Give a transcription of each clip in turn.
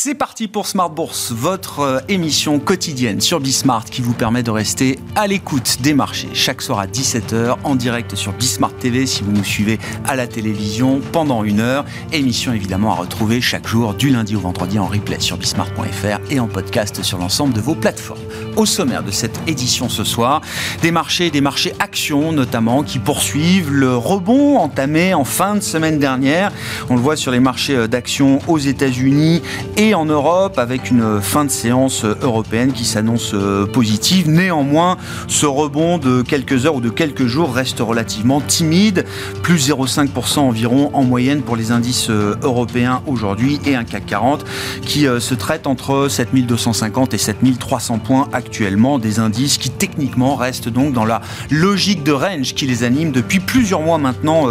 C'est parti pour Smart Bourse, votre euh, émission quotidienne sur Bismart qui vous permet de rester à l'écoute des marchés chaque soir à 17h en direct sur Bismart TV si vous nous suivez à la télévision pendant une heure. Émission évidemment à retrouver chaque jour du lundi au vendredi en replay sur bismart.fr et en podcast sur l'ensemble de vos plateformes. Au sommaire de cette édition ce soir, des marchés, des marchés actions notamment qui poursuivent le rebond entamé en fin de semaine dernière. On le voit sur les marchés euh, d'actions aux États-Unis et en Europe avec une fin de séance européenne qui s'annonce euh, positive. Néanmoins, ce rebond de quelques heures ou de quelques jours reste relativement timide, plus 0,5% environ en moyenne pour les indices euh, européens aujourd'hui et un CAC 40 qui euh, se traite entre 7250 et 7300 points actuellement, des indices qui techniquement restent donc dans la logique de range qui les anime depuis plusieurs mois maintenant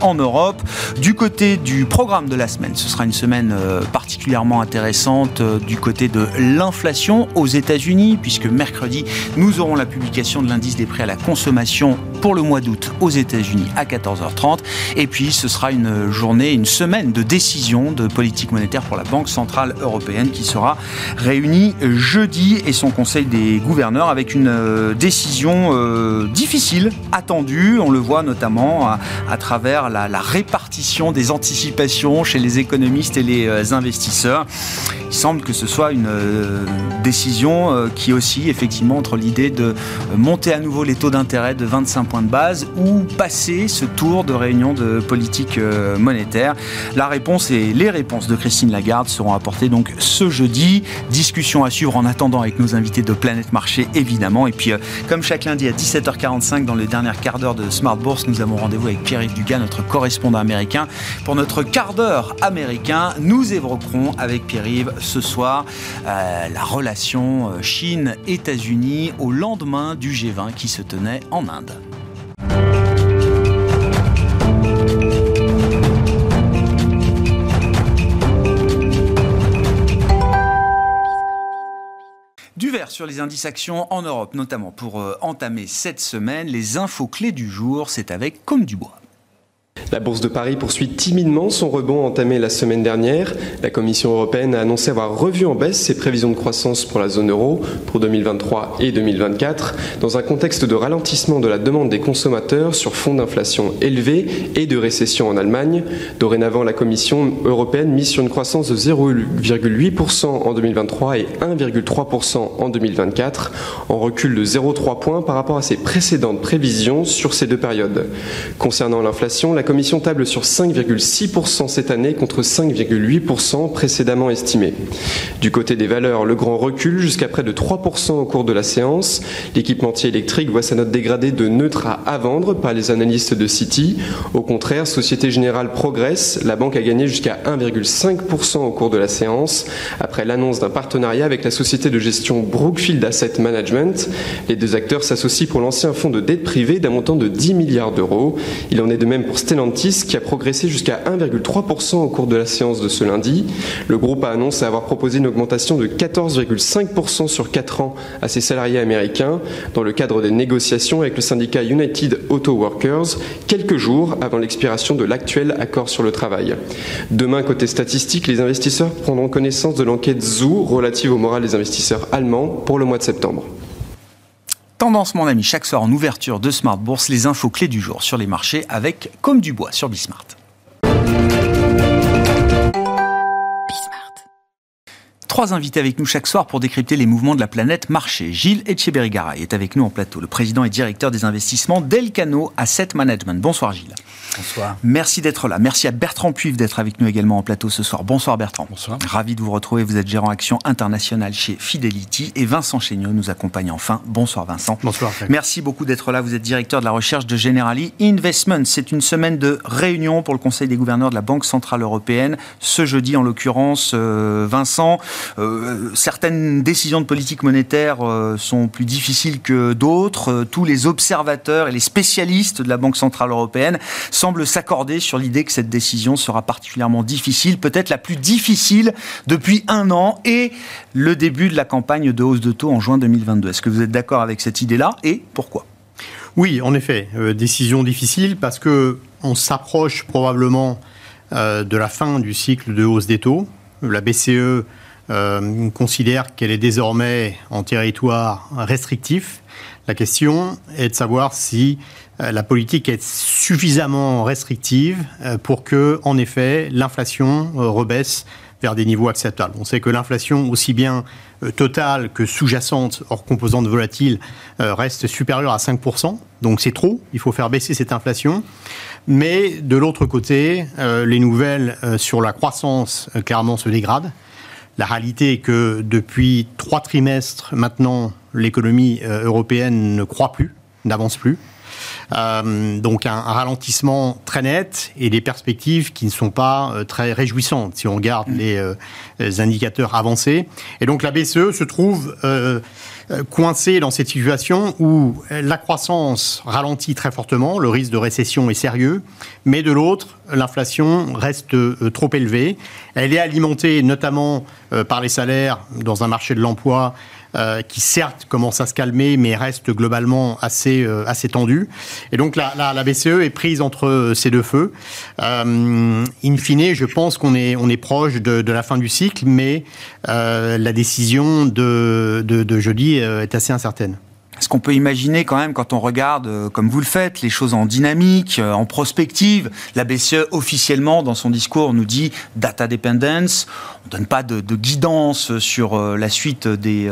en Europe. Du côté du programme de la semaine, ce sera une semaine particulièrement intéressante euh, du côté de l'inflation aux États-Unis, puisque mercredi, nous aurons la publication de l'indice des prix à la consommation pour le mois d'août aux États-Unis à 14h30. Et puis, ce sera une journée, une semaine de décision de politique monétaire pour la Banque Centrale Européenne qui sera réunie jeudi et son Conseil des gouverneurs avec une euh, décision euh, difficile, attendue. On le voit notamment à, travers la, la, répartition des anticipations chez les économistes et les investisseurs. Il semble que ce soit une euh, décision euh, qui aussi effectivement entre l'idée de monter à nouveau les taux d'intérêt de 25 points de base ou passer ce tour de réunion de politique euh, monétaire. La réponse et les réponses de Christine Lagarde seront apportées donc ce jeudi. Discussion à suivre en attendant avec nos invités de Planète Marché évidemment. Et puis comme chaque lundi à 17h45 dans le dernier quart d'heure de Smart Bourse, nous avons rendez-vous avec Pierre-Yves Dugas, notre correspondant américain, pour notre quart d'heure américain. Nous évoquerons avec Pierre-Yves ce soir euh, la relation euh, Chine-États-Unis au lendemain du G20 qui se tenait en Inde. Du vert sur les indices actions en Europe, notamment pour euh, entamer cette semaine. Les infos clés du jour, c'est avec Comme du Bois. La bourse de Paris poursuit timidement son rebond entamé la semaine dernière. La Commission européenne a annoncé avoir revu en baisse ses prévisions de croissance pour la zone euro pour 2023 et 2024 dans un contexte de ralentissement de la demande des consommateurs sur fond d'inflation élevée et de récession en Allemagne. Dorénavant, la Commission européenne mise sur une croissance de 0,8% en 2023 et 1,3% en 2024, en recul de 0,3 points par rapport à ses précédentes prévisions sur ces deux périodes. Concernant l'inflation, la Commission table sur 5,6% cette année contre 5,8% précédemment estimé. Du côté des valeurs, le grand recul jusqu'à près de 3% au cours de la séance. L'équipementier électrique voit sa note dégradée de neutre à à vendre par les analystes de Citi. Au contraire, Société Générale progresse. La banque a gagné jusqu'à 1,5% au cours de la séance après l'annonce d'un partenariat avec la société de gestion Brookfield Asset Management. Les deux acteurs s'associent pour lancer un fonds de dette privée d'un montant de 10 milliards d'euros. Il en est de même pour Stellantis qui a progressé jusqu'à 1,3% au cours de la séance de ce lundi. Le groupe a annoncé avoir proposé une augmentation de 14,5% sur 4 ans à ses salariés américains dans le cadre des négociations avec le syndicat United Auto Workers quelques jours avant l'expiration de l'actuel accord sur le travail. Demain, côté statistique, les investisseurs prendront connaissance de l'enquête Zoo relative au moral des investisseurs allemands pour le mois de septembre. Tendance, mon ami, chaque soir en ouverture de Smart Bourse, les infos clés du jour sur les marchés avec Comme du Bois sur Bismart. Trois invités avec nous chaque soir pour décrypter les mouvements de la planète marché. Gilles Etcheberry-Garay est avec nous en plateau, le président et directeur des investissements d'Elcano Asset Management. Bonsoir Gilles. Bonsoir. Merci d'être là. Merci à Bertrand Puif d'être avec nous également en plateau ce soir. Bonsoir Bertrand. Bonsoir. Ravi de vous retrouver. Vous êtes gérant action internationale chez Fidelity et Vincent Chéniaud nous accompagne enfin. Bonsoir Vincent. Bonsoir. Merci beaucoup d'être là. Vous êtes directeur de la recherche de Generali Investment. C'est une semaine de réunion pour le Conseil des gouverneurs de la Banque Centrale Européenne. Ce jeudi en l'occurrence, euh, Vincent, euh, certaines décisions de politique monétaire euh, sont plus difficiles que d'autres. tous les observateurs et les spécialistes de la Banque Centrale Européenne semble s'accorder sur l'idée que cette décision sera particulièrement difficile, peut-être la plus difficile depuis un an et le début de la campagne de hausse de taux en juin 2022. Est-ce que vous êtes d'accord avec cette idée-là et pourquoi? Oui, en effet, euh, décision difficile parce que on s'approche probablement euh, de la fin du cycle de hausse des taux. La BCE considère qu'elle est désormais en territoire restrictif. La question est de savoir si la politique est suffisamment restrictive pour que, en effet, l'inflation rebaisse vers des niveaux acceptables. On sait que l'inflation, aussi bien euh, totale que sous-jacente, hors composante volatile, euh, reste supérieure à 5%. Donc c'est trop, il faut faire baisser cette inflation. Mais de l'autre côté, euh, les nouvelles sur la croissance clairement se dégradent. La réalité est que depuis trois trimestres maintenant, l'économie européenne ne croît plus, n'avance plus. Euh, donc un, ralentissement très net et des perspectives qui ne sont pas euh, très réjouissantes si on regarde mm. les, euh, les, indicateurs avancés. Et donc la BCE se trouve coincée dans cette situation où la croissance ralentit très fortement, le risque de récession est sérieux, mais de l'autre, l'inflation reste trop élevée. Elle est alimentée notamment par les salaires dans un marché de l'emploi euh, qui certes commence à se calmer, mais reste globalement assez, euh, assez tendu. Et donc la, la, BCE est prise entre ces deux feux. Euh, in fine, je pense qu'on est, on est proche de, de, la fin du cycle, mais la décision de, de, de jeudi est assez incertaine. Est-ce qu'on peut imaginer quand même, quand on regarde, euh, comme vous le faites, les choses en dynamique, euh, en prospective, la BCE officiellement, dans son discours, nous dit data dependence, on ne donne pas de, guidance sur euh, la suite des,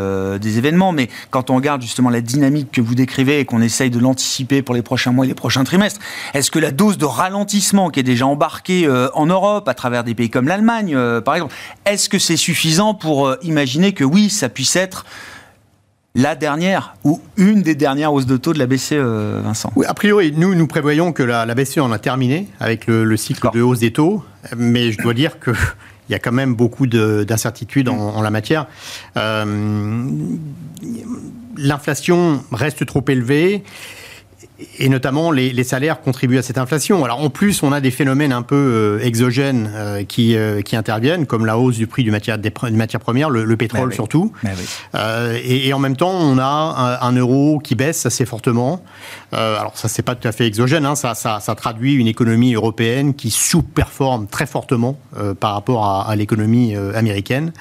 événements, mais quand on regarde justement la dynamique que vous décrivez et qu'on essaye de l'anticiper pour les prochains mois et les prochains trimestres, est-ce que la dose de ralentissement qui est déjà embarquée en Europe, à travers des pays comme l'Allemagne, par exemple, est-ce que c'est suffisant pour imaginer que oui, ça puisse être la dernière ou une des dernières hausses de taux de la BCE, euh, Vincent Oui, a priori, nous, nous prévoyons que la, BCE en a terminé avec le, cycle de hausse des taux, mais je dois dire que. Il y a quand même beaucoup d'incertitudes en, la matière. Euh, l'inflation reste trop élevée et notamment les, salaires contribuent à cette inflation. Alors en plus, on a des phénomènes un peu euh, exogènes euh, qui, euh, qui interviennent, comme la hausse du prix du matière, des, matières premières, le, pétrole surtout. Et, en même temps, on a un, euro qui baisse assez fortement. alors ça, c'est pas tout à fait exogène, hein. ça, ça, ça, traduit une économie européenne qui sous-performe très fortement par rapport à, l'économie américaine.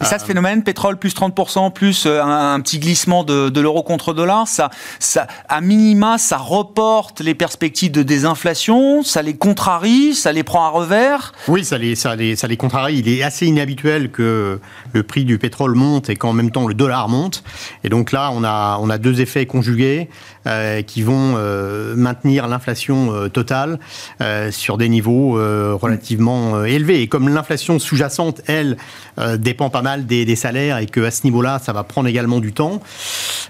Et ça, ce phénomène, pétrole plus 30%, plus un, petit glissement de, de l'euro contre dollar, ça, ça, à minima, ça reporte les perspectives de désinflation, ça les contrarie, ça les prend à revers? Oui, ça les, ça les, ça les contrarie. Il est assez inhabituel que le prix du pétrole monte et qu'en même temps le dollar monte. Et donc là, on a, on a deux effets conjugués euh, qui vont euh, maintenir l'inflation euh, totale sur des niveaux relativement élevés. Et comme l'inflation sous-jacente, elle, dépend pas mal des, des salaires et qu'à ce niveau-là, ça va prendre également du temps,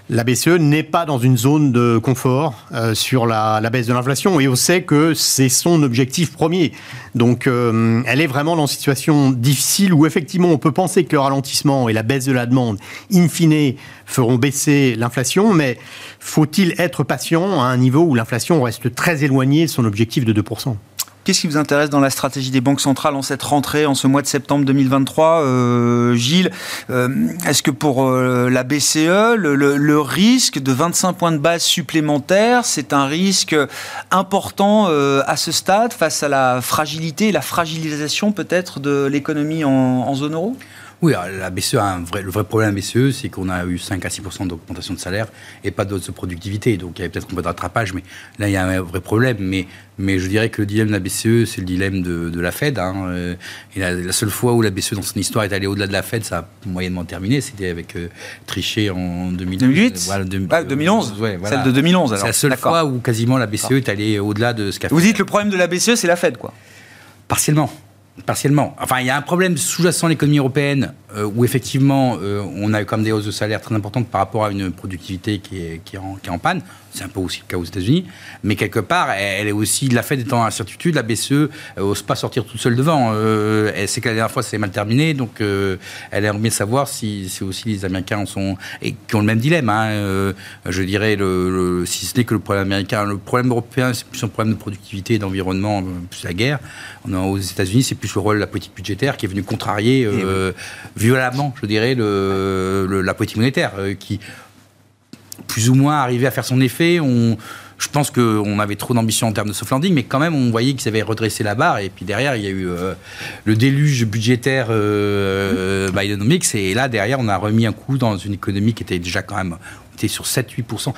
la BCE n'est pas dans une zone de confort euh, sur la, baisse de l'inflation et on sait que c'est son objectif premier. Donc euh, elle est vraiment dans une situation difficile où effectivement on peut penser que le ralentissement et la baisse de la demande, in fine, feront baisser l'inflation, mais faut-il être patient à un niveau où l'inflation reste très éloignée de son objectif de 2% Qu'est-ce qui vous intéresse dans la stratégie des banques centrales en cette rentrée, en ce mois de septembre 2023 euh, Gilles, euh, est-ce que pour euh, la BCE, le, risque de 25 points de base supplémentaires, c'est un risque important à ce stade face à la fragilité, la fragilisation peut-être de l'économie en zone euro? Oui, la BCE a un vrai, le vrai problème à la BCE, c'est qu'on a eu 5 à 6% d'augmentation de salaire et pas d'autres de productivité. Donc il y avait peut-être un peu de rattrapage, mais là il y a un vrai problème. Mais, mais je dirais que le dilemme de la BCE, c'est le dilemme de, la Fed. Hein. Euh, et la, seule fois où la BCE dans son histoire est allée au-delà de la Fed, ça a moyennement terminé. C'était avec euh, Trichet en 2008 voilà, 2011 ouais, voilà. Celle de 2011 C'est la seule fois où quasiment la BCE est allée au-delà de ce qu'a fait. Vous dites le problème de la BCE, c'est la Fed, quoi Partiellement. Partiellement. Enfin, il y a un problème sous-jacent à l'économie européenne euh, où effectivement euh, on a comme des hausses de salaire très importantes par rapport à une productivité qui est, en, qui est en, panne. C'est un peu aussi le cas aux États-Unis. Mais quelque part, elle, est aussi, la Fed étant incertitude, la BCE n'ose pas sortir toute seule devant. Euh, elle sait que la dernière fois, c'est mal terminé. Donc, elle aimerait bien savoir si, si, aussi les Américains sont. et qui ont le même dilemme. Hein, je dirais, le, si ce n'est que le problème américain. Le problème européen, c'est plus un problème de productivité et d'environnement, plus la guerre. Aux États-Unis, c'est plus le rôle de la politique budgétaire qui est venu contrarier violemment, je dirais, le, la politique monétaire, euh, qui plus ou moins arrivait à faire son effet. On, je pense qu'on avait trop d'ambition en termes de soft landing, mais quand même, on voyait qu'ils avaient redressé la barre. Et puis derrière, il y a eu euh, le déluge budgétaire euh, Bidenomics. Et là, derrière, on a remis un coup dans une économie qui était déjà quand même était sur 7-8%.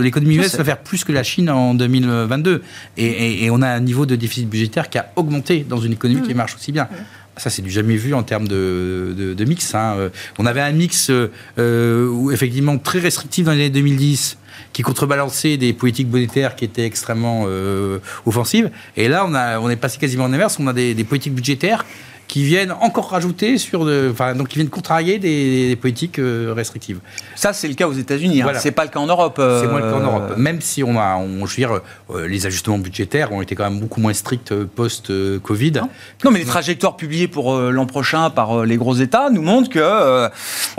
L'économie US va faire plus que la Chine en 2022. Et, on a un niveau de déficit budgétaire qui a augmenté dans une économie qui marche aussi bien. Ça, c'est du jamais vu en termes de, mix. Hein. On avait un mix euh, effectivement très restrictif dans les années 2010 qui contrebalançait des politiques monétaires qui étaient extrêmement euh, offensives. Et là, on, a, on est passé quasiment en inverse. On a des, politiques budgétaires qui viennent encore rajouter sur, de, enfin, donc qui viennent contrarier des, politiques euh, restrictives. Ça, c'est le cas aux États-Unis. Hein. C'est pas le cas en Europe. Euh, c'est moins le cas en Europe. Même si on a, on, je veux dire, les ajustements budgétaires ont été quand même beaucoup moins stricts post-Covid. Non. mais les trajectoires publiées pour l'an prochain par les gros États nous montrent que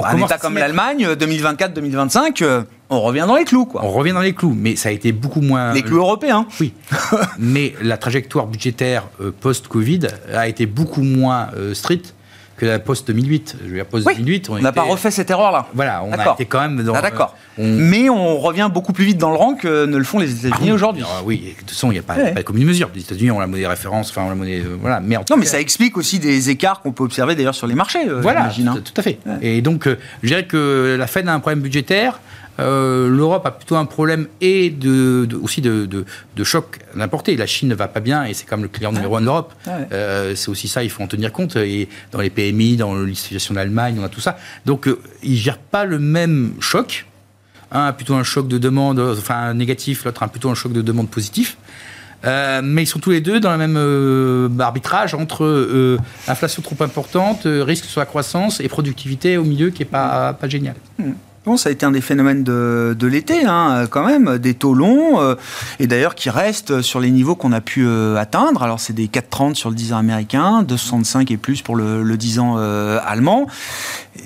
un État comme l'Allemagne, 2024-2025 on revient dans les clous, quoi. On revient dans les clous, mais ça a été beaucoup moins. Les clous européens. Oui. mais la trajectoire budgétaire euh, post-Covid a été beaucoup moins euh, stricte que la post-2008. Je veux dire, post-2008, on n'a pas refait cette erreur-là. Voilà, on a été quand même dans. Ah, d'accord. Euh, mais on revient beaucoup plus vite dans le rang que ne le font les États-Unis aujourd'hui. Ah oui, de toute façon, il n'y a pas, pas de commune mesure. Les États-Unis ont la monnaie référence, enfin, la monnaie. voilà. Mais non, mais ça explique aussi des écarts qu'on peut observer d'ailleurs sur les marchés. voilà, tout, hein. tout, à fait. Et donc, je dirais que la Fed a un problème budgétaire. Euh, L'Europe a plutôt un problème et de, aussi de, de, choc d'importer. La Chine ne va pas bien et c'est comme le client numéro un de l'Europe. Euh, c'est aussi ça, il faut en tenir compte. Et dans les PMI, dans l'utilisation d'Allemagne, on a tout ça. Donc, euh, ils ne gèrent pas le même choc. Un a plutôt un choc de demande, enfin négatif, l'autre a plutôt un choc de demande positif. mais ils sont tous les deux dans le même arbitrage entre inflation trop importante, risque sur la croissance et productivité au milieu qui n'est pas, pas génial. Ça a été un des phénomènes de, l'été, hein, quand même, des taux longs, euh, et d'ailleurs qui restent sur les niveaux qu'on a pu euh, atteindre. Alors, c'est des 4,30 sur le 10 ans américain, 2,65 et plus pour le, le 10 ans euh, allemand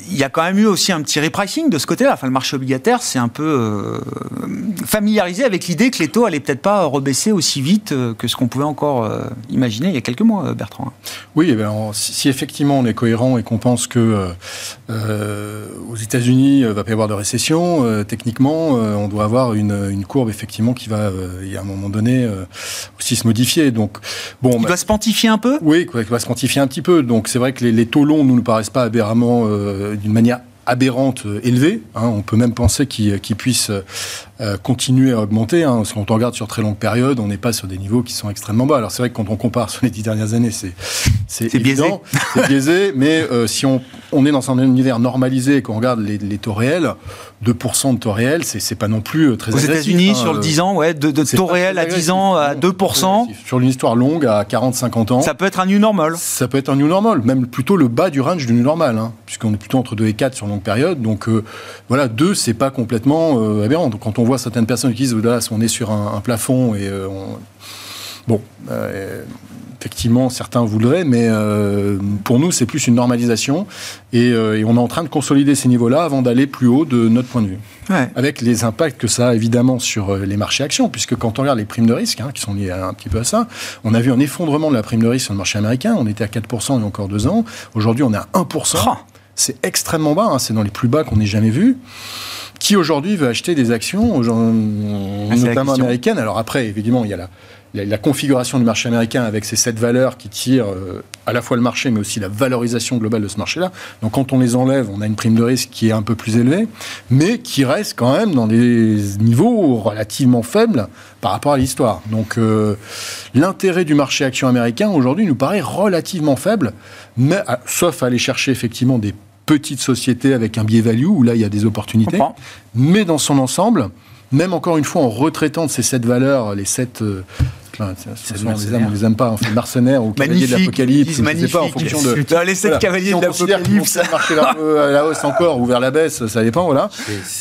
il y a quand même eu aussi un petit repricing de ce côté-là. Enfin, le marché obligataire s'est un peu euh, familiarisé avec l'idée que les taux allaient peut-être pas rebaisser aussi vite euh, que ce qu'on pouvait encore euh, imaginer il y a quelques mois, Bertrand. Oui, eh ben, si, effectivement on est cohérent et qu'on pense que aux États-Unis va pas y avoir de récession, techniquement, on doit avoir une, courbe effectivement qui va, à un moment donné, aussi se modifier. Donc, bon, il va se pontifier un peu? Oui, il va se pontifier un petit peu. Donc, c'est vrai que les, les taux longs ne nous paraissent pas aberramment euh, d'une manière aberrante euh, élevée. Hein. on peut même penser qu'il puisse euh, continuer à augmenter. Hein. Parce quand on regarde sur très longue période, on n'est pas sur des niveaux qui sont extrêmement bas. Alors c'est vrai que quand on compare sur les dix dernières années, c'est c'est évident, c'est biaisé. Mais si on, on, est dans un univers normalisé et qu'on regarde les, les taux réels, 2% de taux réel, c'est pas non plus euh, très Aux États-Unis, hein, sur le 10 ans, ouais, de, de taux réel à 10 ans à 2%. Sur une histoire longue, à 40-50 ans. Ça peut être un new normal. Ça peut être un new normal, même plutôt le bas du range du new normal, hein, puisqu'on est plutôt entre 2 et 4 sur longue période. Donc euh, voilà, 2, c'est pas complètement euh, aberrant. Donc quand on voit certaines personnes qui disent, là, on est sur un, un plafond et on... Bon, effectivement, certains voudraient, mais euh, pour nous, c'est plus une normalisation. Euh, et, on est en train de consolider ces niveaux-là avant d'aller plus haut de notre point de vue. Avec les impacts que ça a évidemment sur euh, les marchés actions, puisque quand on regarde les primes de risque, hein, qui sont liées un petit peu à ça, on a vu un effondrement de la prime de risque sur le marché américain. On était à 4% il y a encore deux ans. Aujourd'hui, on est à 1%. C'est extrêmement bas, hein. c'est dans les plus bas qu'on ait jamais vu qui aujourd'hui veut acheter des actions, ah, notamment américaines? Alors après, évidemment, il y a la, la, configuration du marché américain avec ces sept valeurs qui tirent euh, à la fois le marché, mais aussi la valorisation globale de ce marché-là. Donc quand on les enlève, on a une prime de risque qui est un peu plus élevée, mais qui reste quand même dans des niveaux relativement faibles par rapport à l'histoire. Donc euh, l'intérêt du marché action américain aujourd'hui nous paraît relativement faible, mais, ah, sauf à aller chercher effectivement des petites sociétés avec un biais value, où là il y a des opportunités. Mais dans son ensemble, même encore une fois en retraitant de ces sept valeurs, les sept euh, on les aime, on les aime pas. On fait mercenaires ou cavaliers de l'apocalypse. Sais pas en fonction de. les sept cavaliers de l'apocalypse. marcher vers la hausse encore ou vers la baisse, ça dépend, voilà.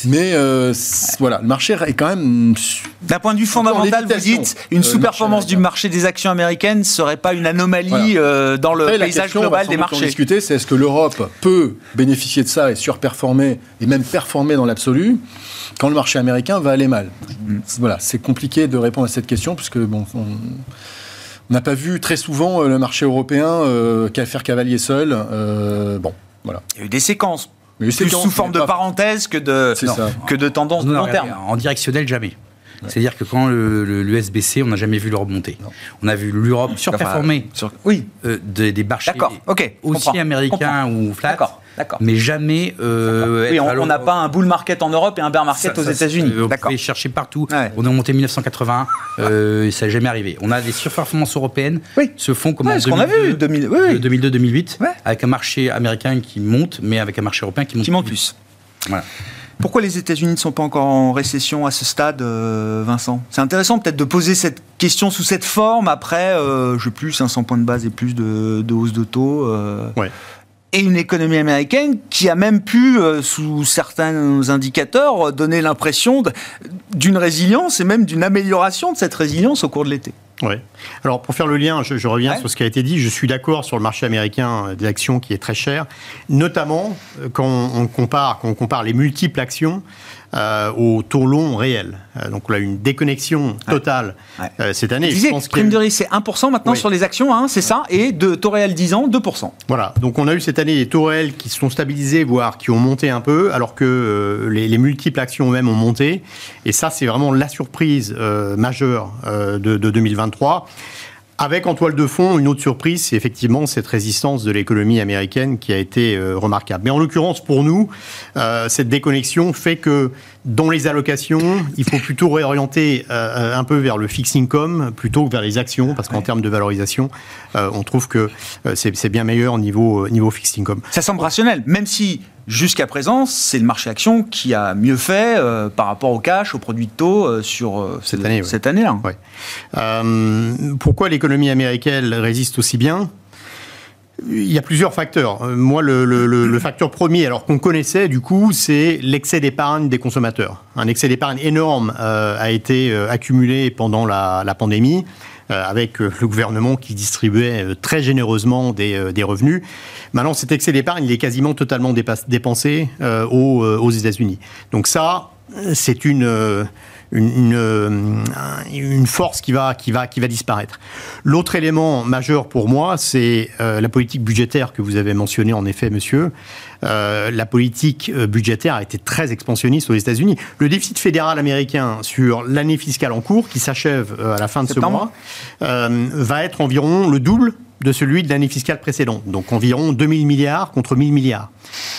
Mais euh, voilà, le marché est quand même. D'un point de vue fondamental, vous dites une euh, sous-performance du marché des actions américaines serait pas une anomalie euh, dans le paysage global des marchés. discuter, c'est est-ce que l'Europe peut bénéficier de ça et surperformer et même performer dans l'absolu quand le marché américain va aller mal? Mm. Voilà, c'est compliqué de répondre à cette question puisque bon, on n'a pas vu très souvent euh, le marché européen euh, faire cavalier seul. Euh, bon, voilà. Il y a eu des séquences. plus sous forme de parenthèse que de, que de tendance de long terme. En directionnel, jamais. C'est-à-dire que quand baissait, on n'a jamais vu le remonter. On a vu l'Europe surperformer sur, oui. Euh, des, des marchés ok aussi américains ou flat. Mais jamais. Euh, oui, on n'a pas un bull market en Europe et un bear market aux États-Unis. On peut chercher partout. On a monté 1980, euh, ça n'est jamais arrivé. On a des surperformances européennes oui. se font comme en 2002-2008, avec un marché américain qui monte, mais avec un marché européen qui monte, qui monte plus. Voilà. Pourquoi les États-Unis ne sont pas encore en récession à ce stade, euh, Vincent? C'est intéressant peut-être de poser cette question sous cette forme après, euh, je sais plus, 500 points de base et plus de, hausse de taux. Euh, et une économie américaine qui a même pu, sous certains indicateurs, donner l'impression d'une résilience et même d'une amélioration de cette résilience au cours de l'été. Oui. Alors pour faire le lien, je, reviens sur ce qui a été dit. Je suis d'accord sur le marché américain euh, des actions qui est très cher, notamment euh, quand on compare, quand on compare les multiples actions euh, au taux long réel. Euh, donc on a une déconnexion totale euh, cette année. je pense prime de risque, c'est 1% maintenant sur les actions, hein, c'est ça, et de taux réel 10 ans, 2%. Voilà, donc on a eu cette année des taux réels qui se sont stabilisés, voire qui ont monté un peu, alors que les, multiples actions eux-mêmes ont monté. Et ça, c'est vraiment la surprise majeure de, de 2023. Avec en toile de fond une autre surprise, c'est effectivement cette résistance de l'économie américaine qui a été euh, remarquable. Mais en l'occurrence, pour nous, euh, cette déconnexion fait que dans les allocations, il faut plutôt réorienter euh, un peu vers le fixed income plutôt que vers les actions, parce qu'en termes de valorisation, on trouve que c'est bien meilleur niveau, niveau fixed income. Ça semble rationnel, même si Jusqu'à présent, c'est le marché action qui a mieux fait euh, par rapport au cash, aux produits de taux euh, sur euh, cette année. Cette année-là. pourquoi l'économie américaine résiste aussi bien? Il y a plusieurs facteurs. Moi, le, facteur premier, alors qu'on connaissait du coup, c'est l'excès d'épargne des consommateurs. Un excès d'épargne énorme a été accumulé pendant la, pandémie. Euh, avec euh, le gouvernement qui distribuait euh, très généreusement des, revenus. Maintenant, cet excès d'épargne, il est quasiment totalement dépensé aux États-Unis. Donc ça, c'est une une, une, force qui va, qui va, qui va disparaître. L'autre élément majeur pour moi, c'est la politique budgétaire que vous avez mentionnée en effet, monsieur. Euh, la politique budgétaire a été très expansionniste aux États-Unis. Le déficit fédéral américain sur l'année fiscale en cours, qui s'achève à la fin de ce mois, euh, va être environ le double de celui de l'année fiscale précédente, donc environ 2000 milliards contre 1000 milliards.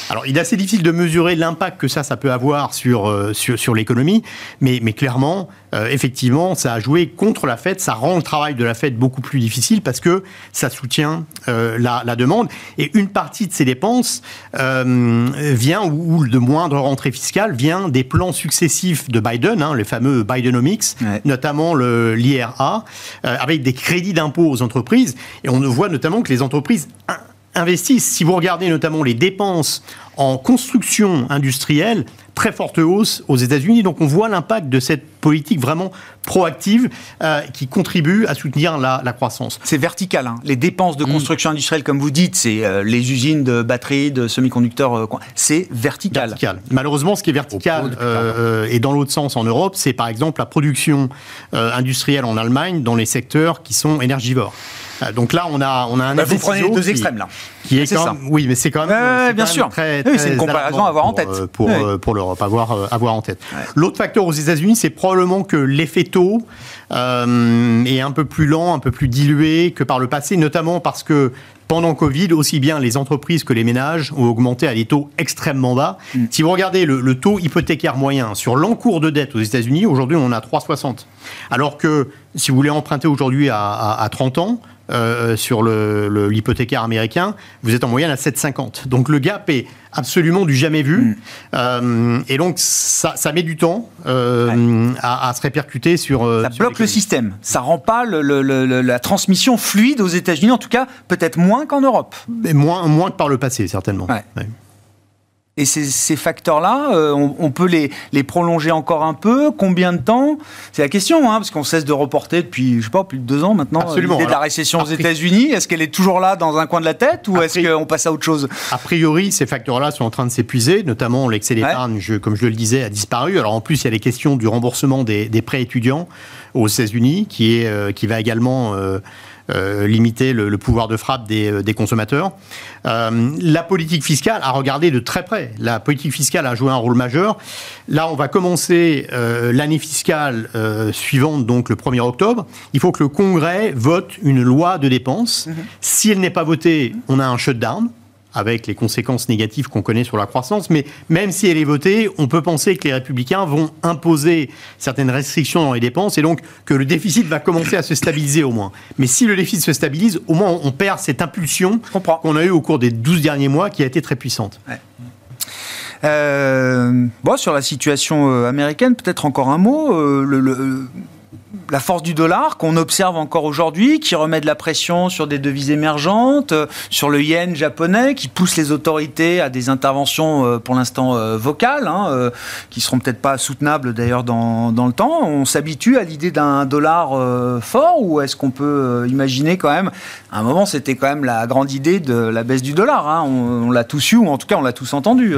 Alors, il est assez difficile de mesurer l'impact que ça, ça peut avoir sur, euh, sur, sur l'économie, mais, mais clairement, euh, effectivement, ça a joué contre la Fed, ça rend le travail de la Fed beaucoup plus difficile parce que ça soutient euh, la, la, demande. Et une partie de ces dépenses vient, ou, de moindre rentrée fiscale, vient des plans successifs de Biden, hein, les fameux Bidenomics, notamment l'IRA, avec des crédits d'impôt aux entreprises. Et on voit notamment que les entreprises investissent. Si vous regardez notamment les dépenses en construction industrielle, très forte hausse aux États-Unis. Donc on voit l'impact de cette politique vraiment proactive euh, qui contribue à soutenir la, croissance. C'est vertical. Hein. Les dépenses de mm. construction industrielle, comme vous dites, c'est euh, les usines de batteries, de semi-conducteurs. Euh, c'est vertical. vertical. Malheureusement, ce qui est vertical et dans l'autre sens en Europe, c'est par exemple la production industrielle en Allemagne dans les secteurs qui sont énergivores. Donc là, on a, on a un bah, Vous prenez les deux extrêmes là. Qui est, quand oui, mais c'est quand même. bien sûr. Très, oui, c'est une comparaison à avoir en tête. Pour, pour, l'Europe, avoir, avoir en tête. L'autre facteur aux États-Unis, c'est probablement que l'effet taux euh, est un peu plus lent, un peu plus dilué que par le passé, notamment parce que pendant Covid, aussi bien les entreprises que les ménages ont augmenté à des taux extrêmement bas. Mm. Si vous regardez le, taux hypothécaire moyen sur l'encours de dette aux États-Unis, aujourd'hui on a 3,60. Alors que si vous voulez emprunter aujourd'hui à, à 30 ans, euh, sur l'hypothécaire américain, vous êtes en moyenne à 7,50. Donc le gap est absolument du jamais vu. Mm. Euh, et donc ça, met du temps euh, à, se répercuter sur... ça bloque le système. Ça rend pas la transmission fluide aux États-Unis, en tout cas peut-être moins qu'en Europe. Mais moins, moins que par le passé, certainement. Et ces, facteurs-là, euh, on, peut les, les, prolonger encore un peu Combien de temps? C'est la question, hein, parce qu'on cesse de reporter depuis, je sais pas, plus de deux ans maintenant, Absolument. l'idée de la récession aux États-Unis. Est-ce qu'elle est toujours là dans un coin de la tête ou est-ce qu'on passe à autre chose? A priori, ces facteurs-là sont en train de s'épuiser, notamment l'excès d'épargne, comme je le disais, a disparu. Alors en plus, il y a les questions du remboursement des, prêts étudiants aux États-Unis, qui, est, euh, qui va également... Euh, limiter le, pouvoir de frappe des, des consommateurs. la politique fiscale a regardé de très près. La politique fiscale a joué un rôle majeur. Là, on va commencer l'année fiscale suivante, donc le 1er octobre. Il faut que le Congrès vote une loi de dépenses. Mhm. Si elle n'est pas votée, on a un shutdown avec les conséquences négatives qu'on connaît sur la croissance. Mais même si elle est votée, on peut penser que les républicains vont imposer certaines restrictions dans les dépenses et donc que le déficit va commencer à se stabiliser au moins. Mais si le déficit se stabilise, au moins on perd cette impulsion qu'on a eue au cours des 12 derniers mois qui a été très puissante. Euh, bon, sur la situation euh, américaine, peut-être encore un mot. Euh, le, la force du dollar qu'on observe encore aujourd'hui, qui remet de la pression sur des devises émergentes, euh, sur le yen japonais, qui pousse les autorités à des interventions euh, pour l'instant euh, vocales, hein, qui seront peut-être pas soutenables d'ailleurs dans, le temps. On s'habitue à l'idée d'un dollar fort ou est-ce qu'on peut imaginer quand même, à un moment c'était quand même la grande idée de la baisse du dollar, hein. on, l'a tous eu ou en tout cas on l'a tous entendu.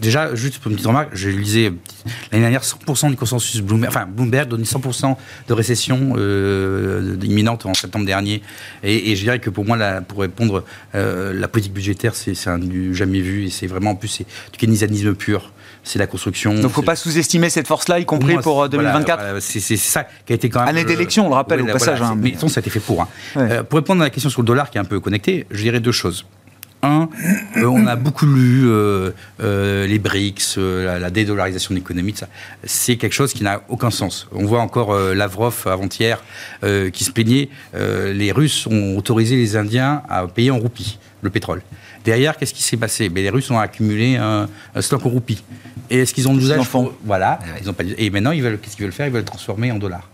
Déjà, juste pour une petite remarque, je lisais l'année dernière 100% du consensus Bloomberg, enfin Bloomberg donnait 100% de récession euh, imminente en septembre dernier. Et, je dirais que pour moi, pour répondre, euh, la politique budgétaire, c'est un du jamais vu et c'est vraiment en plus c'est du keynésianisme pur c'est la construction. Donc, il ne faut pas sous-estimer cette force-là, y compris pour, 2024. Euh, c'est ça qui a été quand même. Année d'élection, on le rappelle au passage. Hein, mais, ça a été fait pour. Hein. pour répondre à la question sur le dollar qui est un peu connecté, je dirais deux choses. Un, euh, on a beaucoup lu euh, euh, les BRICS, la, dédollarisation de l'économie, c'est quelque chose qui n'a aucun sens. On voit encore Lavrov avant-hier qui se plaignait, les Russes ont autorisé les Indiens à payer en roupies le pétrole. Derrière, qu'est-ce qui s'est passé? Ben, Les Russes ont accumulé un, stock en roupies. Et est-ce qu'ils ont l'usage Voilà. Ils ont pas... Et maintenant, qu'est-ce qu'ils veulent faire? Ils veulent le transformer en dollars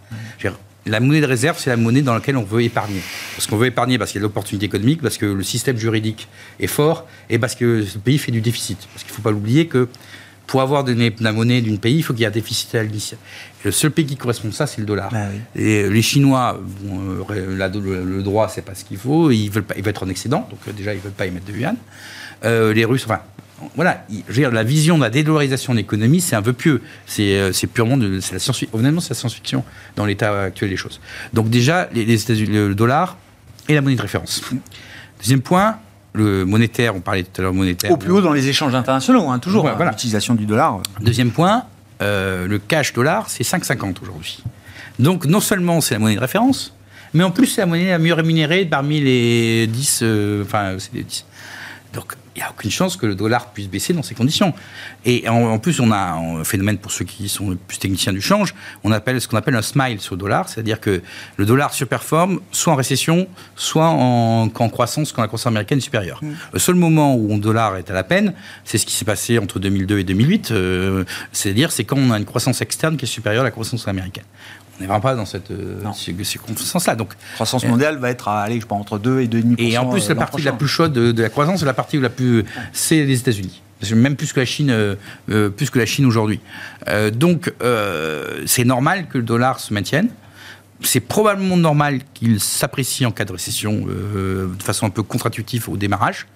la monnaie de réserve, c'est la monnaie dans laquelle on veut épargner. Parce qu'on veut épargner parce qu'il y a l'opportunité économique, parce que le système juridique est fort et parce que le pays fait du déficit. Parce qu'il ne faut pas l'oublier que pour avoir de la monnaie d'un pays, il faut qu'il y ait un déficit à l'initiale. Le seul pays qui correspond à ça, c'est le dollar. Bah et les Chinois, euh, le, droit, c'est pas ce qu'il faut. Ils veulent, pas, ils veulent être en excédent, donc euh, déjà, ils veulent pas émettre de yuan. Euh, les Russes, enfin, voilà, je dire, la vision de la dédollarisation de l'économie, c'est un vœu pieux. C'est euh, purement de, la science, honnêtement, c'est la science-fiction dans l'état actuel des choses. Donc déjà, les, États-Unis, le dollar est la monnaie de référence. Deuxième point, le monétaire, on parlait tout à l'heure monétaire. Au plus haut dans les échanges internationaux, hein, toujours, hein, l'utilisation du dollar. Deuxième point, euh, le cash dollar, c'est 5,50 aujourd'hui. Donc non seulement c'est la monnaie de référence, mais en plus c'est la monnaie la mieux rémunérée parmi les 10, euh, enfin c'est les 10. Donc il n'y a aucune chance que le dollar puisse baisser dans ces conditions. Et en, plus, on a un phénomène, pour ceux qui sont plus techniciens du change, on appelle ce qu'on appelle un smile sur le dollar, c'est-à-dire que le dollar surperforme soit en récession, soit en, croissance quand la croissance américaine est supérieure. Mm. Le seul moment où le dollar est à la peine, c'est ce qui s'est passé entre 2002 et 2008, euh, c'est-à-dire c'est quand on a une croissance externe qui est supérieure à la croissance américaine. On n'est vraiment pas dans cette euh, circonstance-là. Donc, la croissance mondiale va être à, allez, je pense, entre 2 et 2,5%. Et en plus, la partie la plus chaude de, la croissance, la partie la plus, c'est les États-Unis. Même plus que la Chine, euh, euh, plus que la Chine aujourd'hui. donc, c'est normal que le dollar se maintienne. C'est probablement normal qu'il s'apprécie en cas de récession de façon un peu contre-intuitive au démarrage.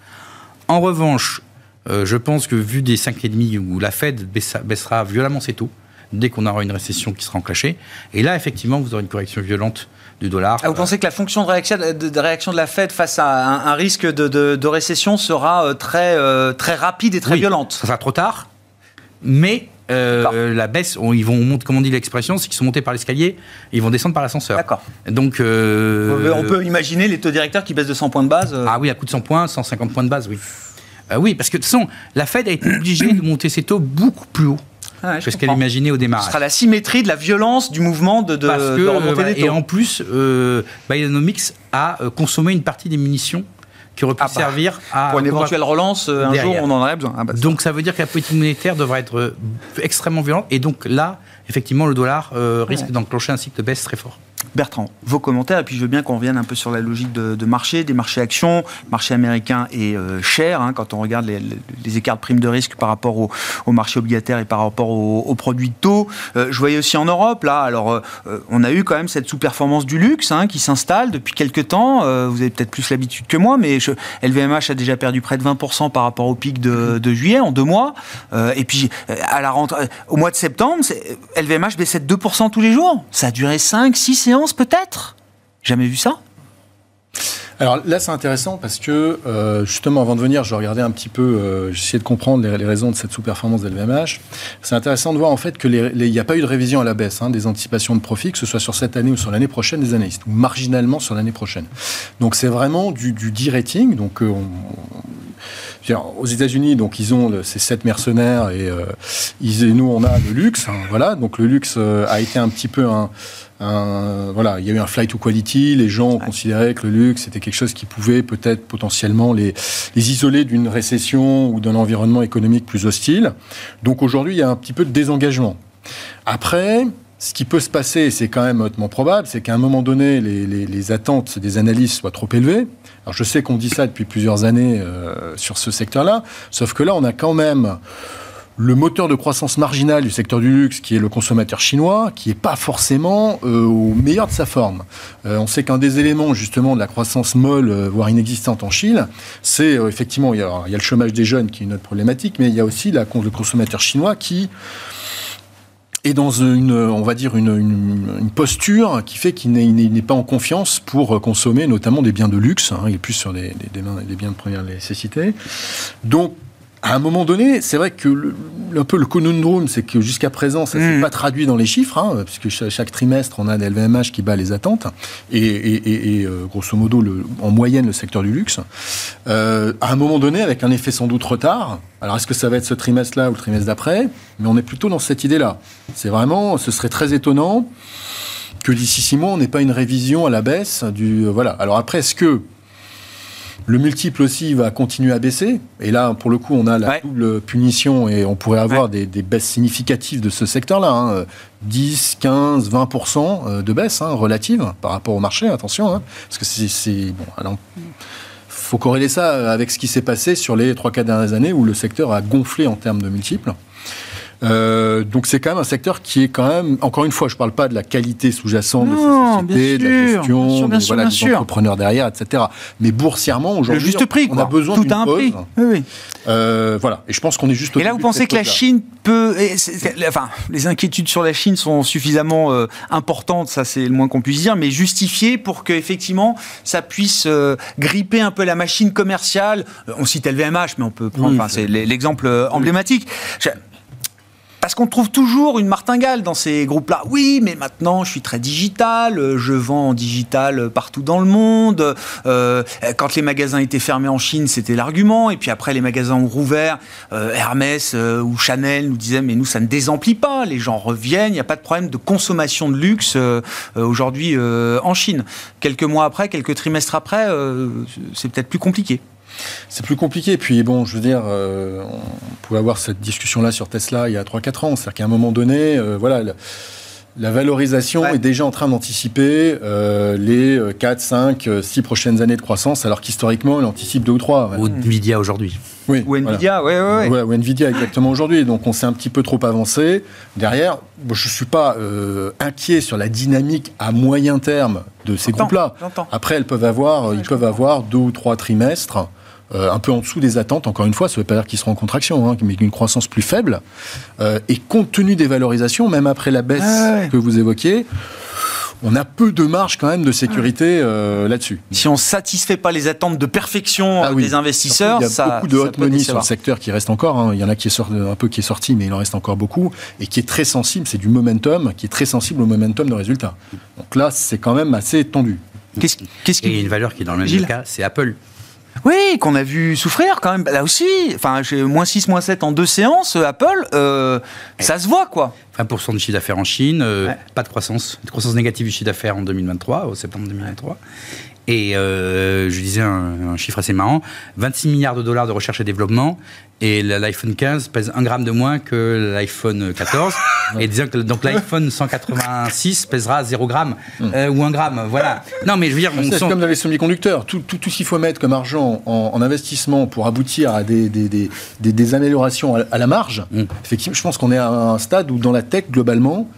En revanche, je pense que vu des 5,5 où la Fed baissera violemment ses taux, dès qu'on aura une récession qui sera enclenchée. Et là, effectivement, vous aurez une correction violente du dollar. Ah, vous pensez que la fonction de réaction de, réaction de la Fed face à un, risque de, récession sera euh, très, euh, très rapide et très violente? Ça sera trop tard, mais euh, la baisse, ils vont monter, comme on dit l'expression, c'est qu'ils sont montés par l'escalier, ils vont descendre par l'ascenseur. D'accord. Donc, on peut imaginer les taux directeurs qui baissent de 100 points de base. Ah oui, à coup de 100 points, 150 points de base, oui. oui, parce que de toute façon, la Fed a été obligée de monter ses taux beaucoup plus haut ah que ce qu'elle imaginait au démarrage. Ce sera la symétrie de la violence du mouvement de, de, remontée des taux. Et en plus, euh, Bidenomics a euh, consommé une partie des munitions qui auraient pu ah bah, servir à. Pour une éventuelle relance, euh, un jour, on en aurait besoin. Ah bah, donc ça veut dire que la politique monétaire devrait être euh, extrêmement violente. Et donc là, effectivement, le dollar risque d'enclencher un cycle de baisse très fort. Bertrand, vos commentaires, et puis je veux bien qu'on revienne un peu sur la logique de, marché, des marchés actions. marché américain est euh, cher hein, quand on regarde les, écarts de primes de risque par rapport au, marché obligataire et par rapport aux, produits de taux. Euh, je voyais aussi en Europe, là, alors euh, on a eu quand même cette sous-performance du luxe hein, qui s'installe depuis quelques temps. vous avez peut-être plus l'habitude que moi, mais LVMH a déjà perdu près de 20% par rapport au pic de, juillet en deux mois. et puis à la rentrée, au mois de septembre, LVMH baissait de 2% tous les jours. Ça a duré 5, 6 séances peut-être Jamais vu ça Alors là, c'est intéressant parce que euh, justement, avant de venir, je regardais un petit peu, euh, j'essayais de comprendre les, raisons de cette sous-performance d'LVMH. C'est intéressant de voir en fait qu'il n'y a pas eu de révision à la baisse hein, des anticipations de profit, que ce soit sur cette année ou sur l'année prochaine des analystes, ou marginalement sur l'année prochaine. Donc c'est vraiment du, du rating Donc euh, aux États-Unis, donc ils ont ces sept mercenaires et, nous on a le luxe. Hein, voilà, donc le luxe a été un petit peu un voilà, il y a eu un flight to quality. Les gens ont considéré que le luxe était quelque chose qui pouvait peut-être potentiellement les, les isoler d'une récession ou d'un environnement économique plus hostile. Donc aujourd'hui, il y a un petit peu de désengagement. Après, ce qui peut se passer, c'est quand même hautement probable, c'est qu'à un moment donné, les, les, les, attentes des analystes soient trop élevées. Alors je sais qu'on dit ça depuis plusieurs années euh, sur ce secteur-là, sauf que là, on a quand même le moteur de croissance marginal du secteur du luxe, qui est le consommateur chinois, qui n'est pas forcément euh, au meilleur de sa forme. Euh, on sait qu'un des éléments justement de la croissance molle, euh, voire inexistante en Chine, c'est effectivement, il y, a, le chômage des jeunes qui est une autre problématique, mais il y a aussi la, le consommateur chinois qui est dans une, on va dire, une, posture qui fait qu'il n'est pas en confiance pour consommer notamment des biens de luxe, hein, il est plus sur des, des biens de première nécessité. Donc, à un moment donné, c'est vrai que le, un peu le conundrum, c'est que jusqu'à présent, ça ne s'est mm. pas traduit dans les chiffres, hein, puisque chaque, trimestre, on a des LVMH qui bat les attentes, et, euh, grosso modo, le, en moyenne, le secteur du luxe. Euh, à un moment donné, avec un effet sans doute retard, alors est-ce que ça va être ce trimestre-là ou le trimestre d'après? Mais on est plutôt dans cette idée-là. C'est vraiment, ce serait très étonnant que d'ici six mois, on n'ait pas une révision à la baisse du... Euh, voilà. Alors après, est-ce que le multiple aussi va continuer à baisser. Et là, pour le coup, on a la double punition et on pourrait avoir des, baisses significatives de ce secteur-là. 10, 15, 20% de baisse hein, relative par rapport au marché, attention. Hein. parce que c'est. Bon, alors, faut corréler ça avec ce qui s'est passé sur les 3-4 dernières années où le secteur a gonflé en termes de multiples. Euh, donc c'est quand même un secteur qui est quand même, encore une fois, je ne parle pas de la qualité sous-jacente de ces sociétés, de la gestion, des entrepreneurs derrière, etc. Mais boursièrement, aujourd'hui, on a besoin d'un prix. Oui, oui. Euh, voilà. Et je pense qu'on est juste. Et là, vous pensez que la Chine peut, enfin, les inquiétudes sur la Chine sont suffisamment euh, importantes, ça c'est le moins qu'on puisse dire, mais justifiées pour que effectivement ça puisse gripper un peu la machine commerciale. on cite LVMH, mais on peut prendre, c'est l'exemple emblématique. Parce qu'on trouve toujours une martingale dans ces groupes-là. Oui, mais maintenant, je suis très digital, euh, je vends en digital partout dans le monde. Euh, quand les magasins étaient fermés en Chine, c'était l'argument. Et puis après, les magasins ont rouvert. Euh, Hermès ou Chanel nous disaient, mais nous, ça ne désemplit pas. Les gens reviennent, il n'y a pas de problème de consommation de luxe aujourd'hui en Chine. Quelques mois après, quelques trimestres après, c'est peut-être plus compliqué. C'est plus compliqué. Et puis, bon, je veux dire, euh, on pouvait avoir cette discussion-là sur Tesla il y a 3-4 ans. C'est-à-dire qu'à un moment donné, euh, voilà. la valorisation est déjà en train d'anticiper euh, les 4, 5, 6 prochaines années de croissance, alors qu'historiquement, elle anticipe 2 ou 3. Ou Nvidia aujourd'hui. Oui, ou Nvidia, oui, oui. Ouais, ou Nvidia exactement aujourd'hui. Donc on s'est un petit peu trop avancé. Derrière, je ne suis pas inquiet sur la dynamique à moyen terme de ces groupes-là. Après, elles peuvent avoir, ils peuvent avoir deux ou trois trimestres euh, un peu en dessous des attentes. Encore une fois, ça ne veut pas dire qu'ils seront en contraction, hein, mais une croissance plus faible. Euh, et compte tenu des valorisations, même après la baisse ah que vous évoquiez, on a peu de marge quand même de sécurité euh, là-dessus. Si on ne satisfait pas les attentes de perfection ah des investisseurs, il y a beaucoup de hot money sur le secteur qui reste encore. Hein. Il y en a qui est sorti, un peu qui est sorti, mais il en reste encore beaucoup et qui est très sensible. C'est du momentum, qui est très sensible au momentum de résultats. Donc là, c'est quand même assez tendu. Qu'est-ce, qu'est-ce qui... Et une valeur qui est dans le même cas, c'est Apple. Oui, qu'on a vu souffrir quand même. Là aussi, enfin, j'ai moins 6, moins 7 en deux séances, euh, Apple, euh, ça se voit quoi. 20% de chiffre d'affaires en Chine, euh, pas de croissance, de croissance négative du chiffre d'affaires en 2023, au septembre 2023. Et euh, je disais un, chiffre assez marrant 26 milliards de dollars de recherche et développement, et l'iPhone 15 pèse un gramme de moins que l'iPhone 14. et disons que donc l'iPhone 186 pèsera 0 gramme hmm. euh, ou 1 gramme. Voilà. Non, mais je veux dire, c'est comme dans les semi-conducteurs. Tout, tout, tout ce qu'il faut mettre comme argent en, investissement pour aboutir à des, des, des, des améliorations à, la marge, hmm. effectivement, je pense qu'on est à un stade où dans la tech, globalement,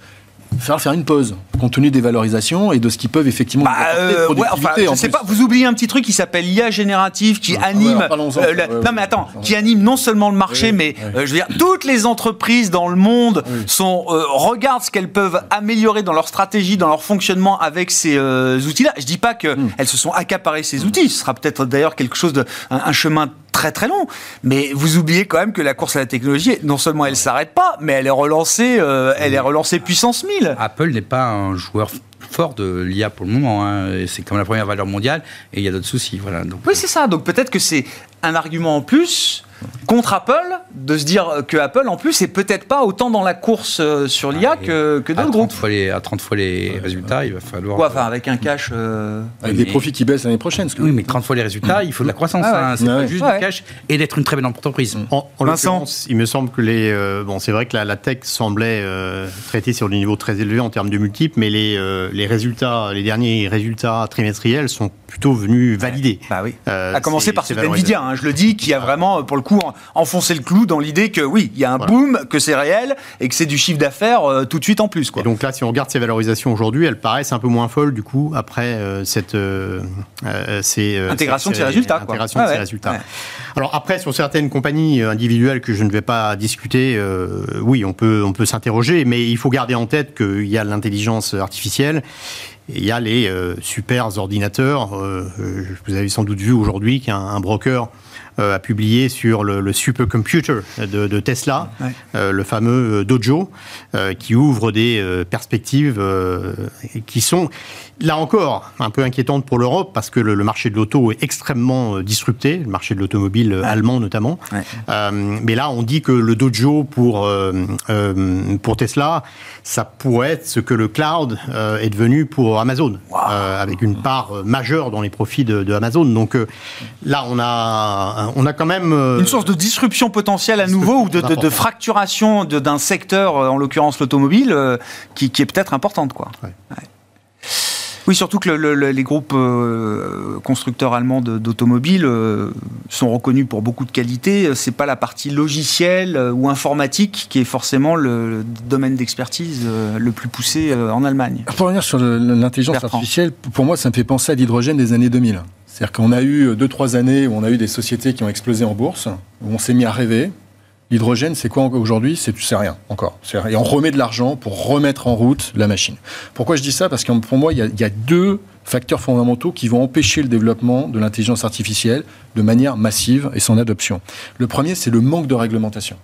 faire faire une pause, compte tenu des valorisations et de ce qu'ils peuvent effectivement Bah, euh, ouais, enfin, productivité, je en sais plus. pas, vous oubliez un petit truc qui s'appelle l'IA générative qui Ah, anime. ouais, euh, Ouais, non mais attends, qui anime non seulement le marché, mais euh, je veux dire toutes les entreprises dans le monde sont regardent ce qu'elles peuvent améliorer dans leur stratégie, dans leur fonctionnement avec ces outils-là. Je dis pas que Hmm. se sont accaparées ces outils. Ce sera peut-être d'ailleurs quelque chose de un, un chemin très très long. Mais vous oubliez quand même que la course à la technologie, non seulement elle s'arrête pas, mais elle est relancée, euh, elle est relancée puissance 1000. Apple n'est pas un joueur fort de l'IA pour le moment. hein. C'est comme la première valeur mondiale et il y a d'autres soucis. Voilà. Donc, Oui, c'est ça. Donc peut-être que c'est un argument en plus contre Apple de se dire que Apple en plus est peut-être pas autant dans la course euh, sur l'IA et que, d'autres 30 groupes. fois les, à 30 fois les résultats, il va falloir. Quoi, enfin avec un cash. euh, Avec Mais- des profits qui baissent l'année prochaine. ce que- Oui, mais 30 fois les résultats, il faut de la croissance. Ah ouais. hein. C'est Ouais, pas ouais. juste Ouais. du cash et d'être une très belle entreprise. En, en Vincent l'occurrence, il me semble que les. euh, bon, c'est vrai que la, la tech semblait euh, traiter sur des niveaux très élevés en termes de multiples, mais les, euh, les résultats, les derniers résultats trimestriels sont plutôt venus valider. Bah oui. euh, à commencer par celui Nvidia, hein, je le dis, qui a vraiment, pour le coup, en- enfoncé le clou dans l'idée que oui, il y a un Voilà. boom, que c'est réel et que c'est du chiffre d'affaires euh, tout de suite en plus. Quoi. Et donc là, si on regarde ces valorisations aujourd'hui, elles paraissent un peu moins folles du coup après euh, cette euh, ces, Intégration de ces résultats, quoi. Intégration Ouais, de ces ouais. résultats. Ouais. Alors après, sur certaines compagnies individuelles que je ne vais pas discuter, oui, on peut on peut s'interroger, mais il faut garder en tête qu'il y a l'intelligence artificielle. Et il y a les euh, super ordinateurs. Euh, vous avez sans doute vu aujourd'hui qu'un un broker euh, a publié sur le, le supercomputer de, de Tesla, Ouais. euh, le fameux euh, Dojo, euh, qui ouvre des perspectives qui sont, là encore, un peu inquiétantes pour l'Europe, parce que le, le marché de l'auto est extrêmement disrupté, le marché de l'automobile allemand notamment. Ouais. Mais là, on dit que le Dojo pour, pour Tesla, ça pourrait être ce que le cloud est devenu pour Amazon, avec une part majeure dans les profits de, de Amazon. Donc là, on a, on a quand même... euh, Une source de disruption potentielle à nouveau ou de, de- fracturation de- d'un secteur, euh, en l'occurrence l'automobile, euh, qui, qui est peut-être importante. Quoi. Ouais. Ouais. Oui, surtout que le- le- le- les groupes euh, constructeurs allemands d'automobiles euh, sont reconnus pour beaucoup de qualités. C'est pas la partie logicielle euh, ou informatique qui est forcément le, le domaine d'expertise le plus poussé en Allemagne. Pour revenir sur l'intelligence artificielle, pour moi, ça me fait penser à l'hydrogène des années 2000. C'est-à-dire qu'on a eu deux, trois années où on a eu des sociétés qui ont explosé en bourse, où on s'est mis à rêver. L'hydrogène, c'est quoi aujourd'hui? C'est c'est rien encore. Et on remet de l'argent pour remettre en route la machine. Pourquoi je dis ça? Parce que pour moi, il y a deux facteurs fondamentaux qui vont empêcher le développement de l'intelligence artificielle de manière massive et son adoption. Le premier, c'est le manque de réglementation.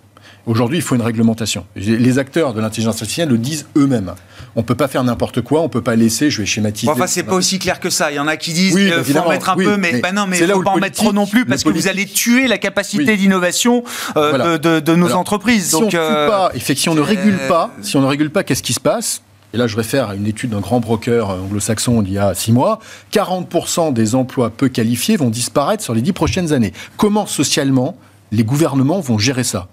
Aujourd'hui, il faut une réglementation. Les acteurs de l'intelligence artificielle le disent eux-mêmes. On ne peut pas faire n'importe quoi, on ne peut pas laisser, je vais schématiser. Bon, enfin, c'est pas aussi clair que ça. Il y en a qui disent Oui, qu'il faut en mettre un oui, peu, mais, mais bah non, mais faut pas en mettre trop non plus parce que vous allez tuer la capacité Oui. d'innovation euh, Voilà. de, nos Alors, entreprises. Si on Donc, euh, pas, et fait que si on ne régule euh, pas, si on ne régule pas, qu'est-ce qui se passe? Et là, je réfère à une étude d'un grand broker euh, anglo-saxon d'il y a six mois. 40% des emplois peu qualifiés vont disparaître sur les dix prochaines années. Comment socialement les gouvernements vont gérer ça?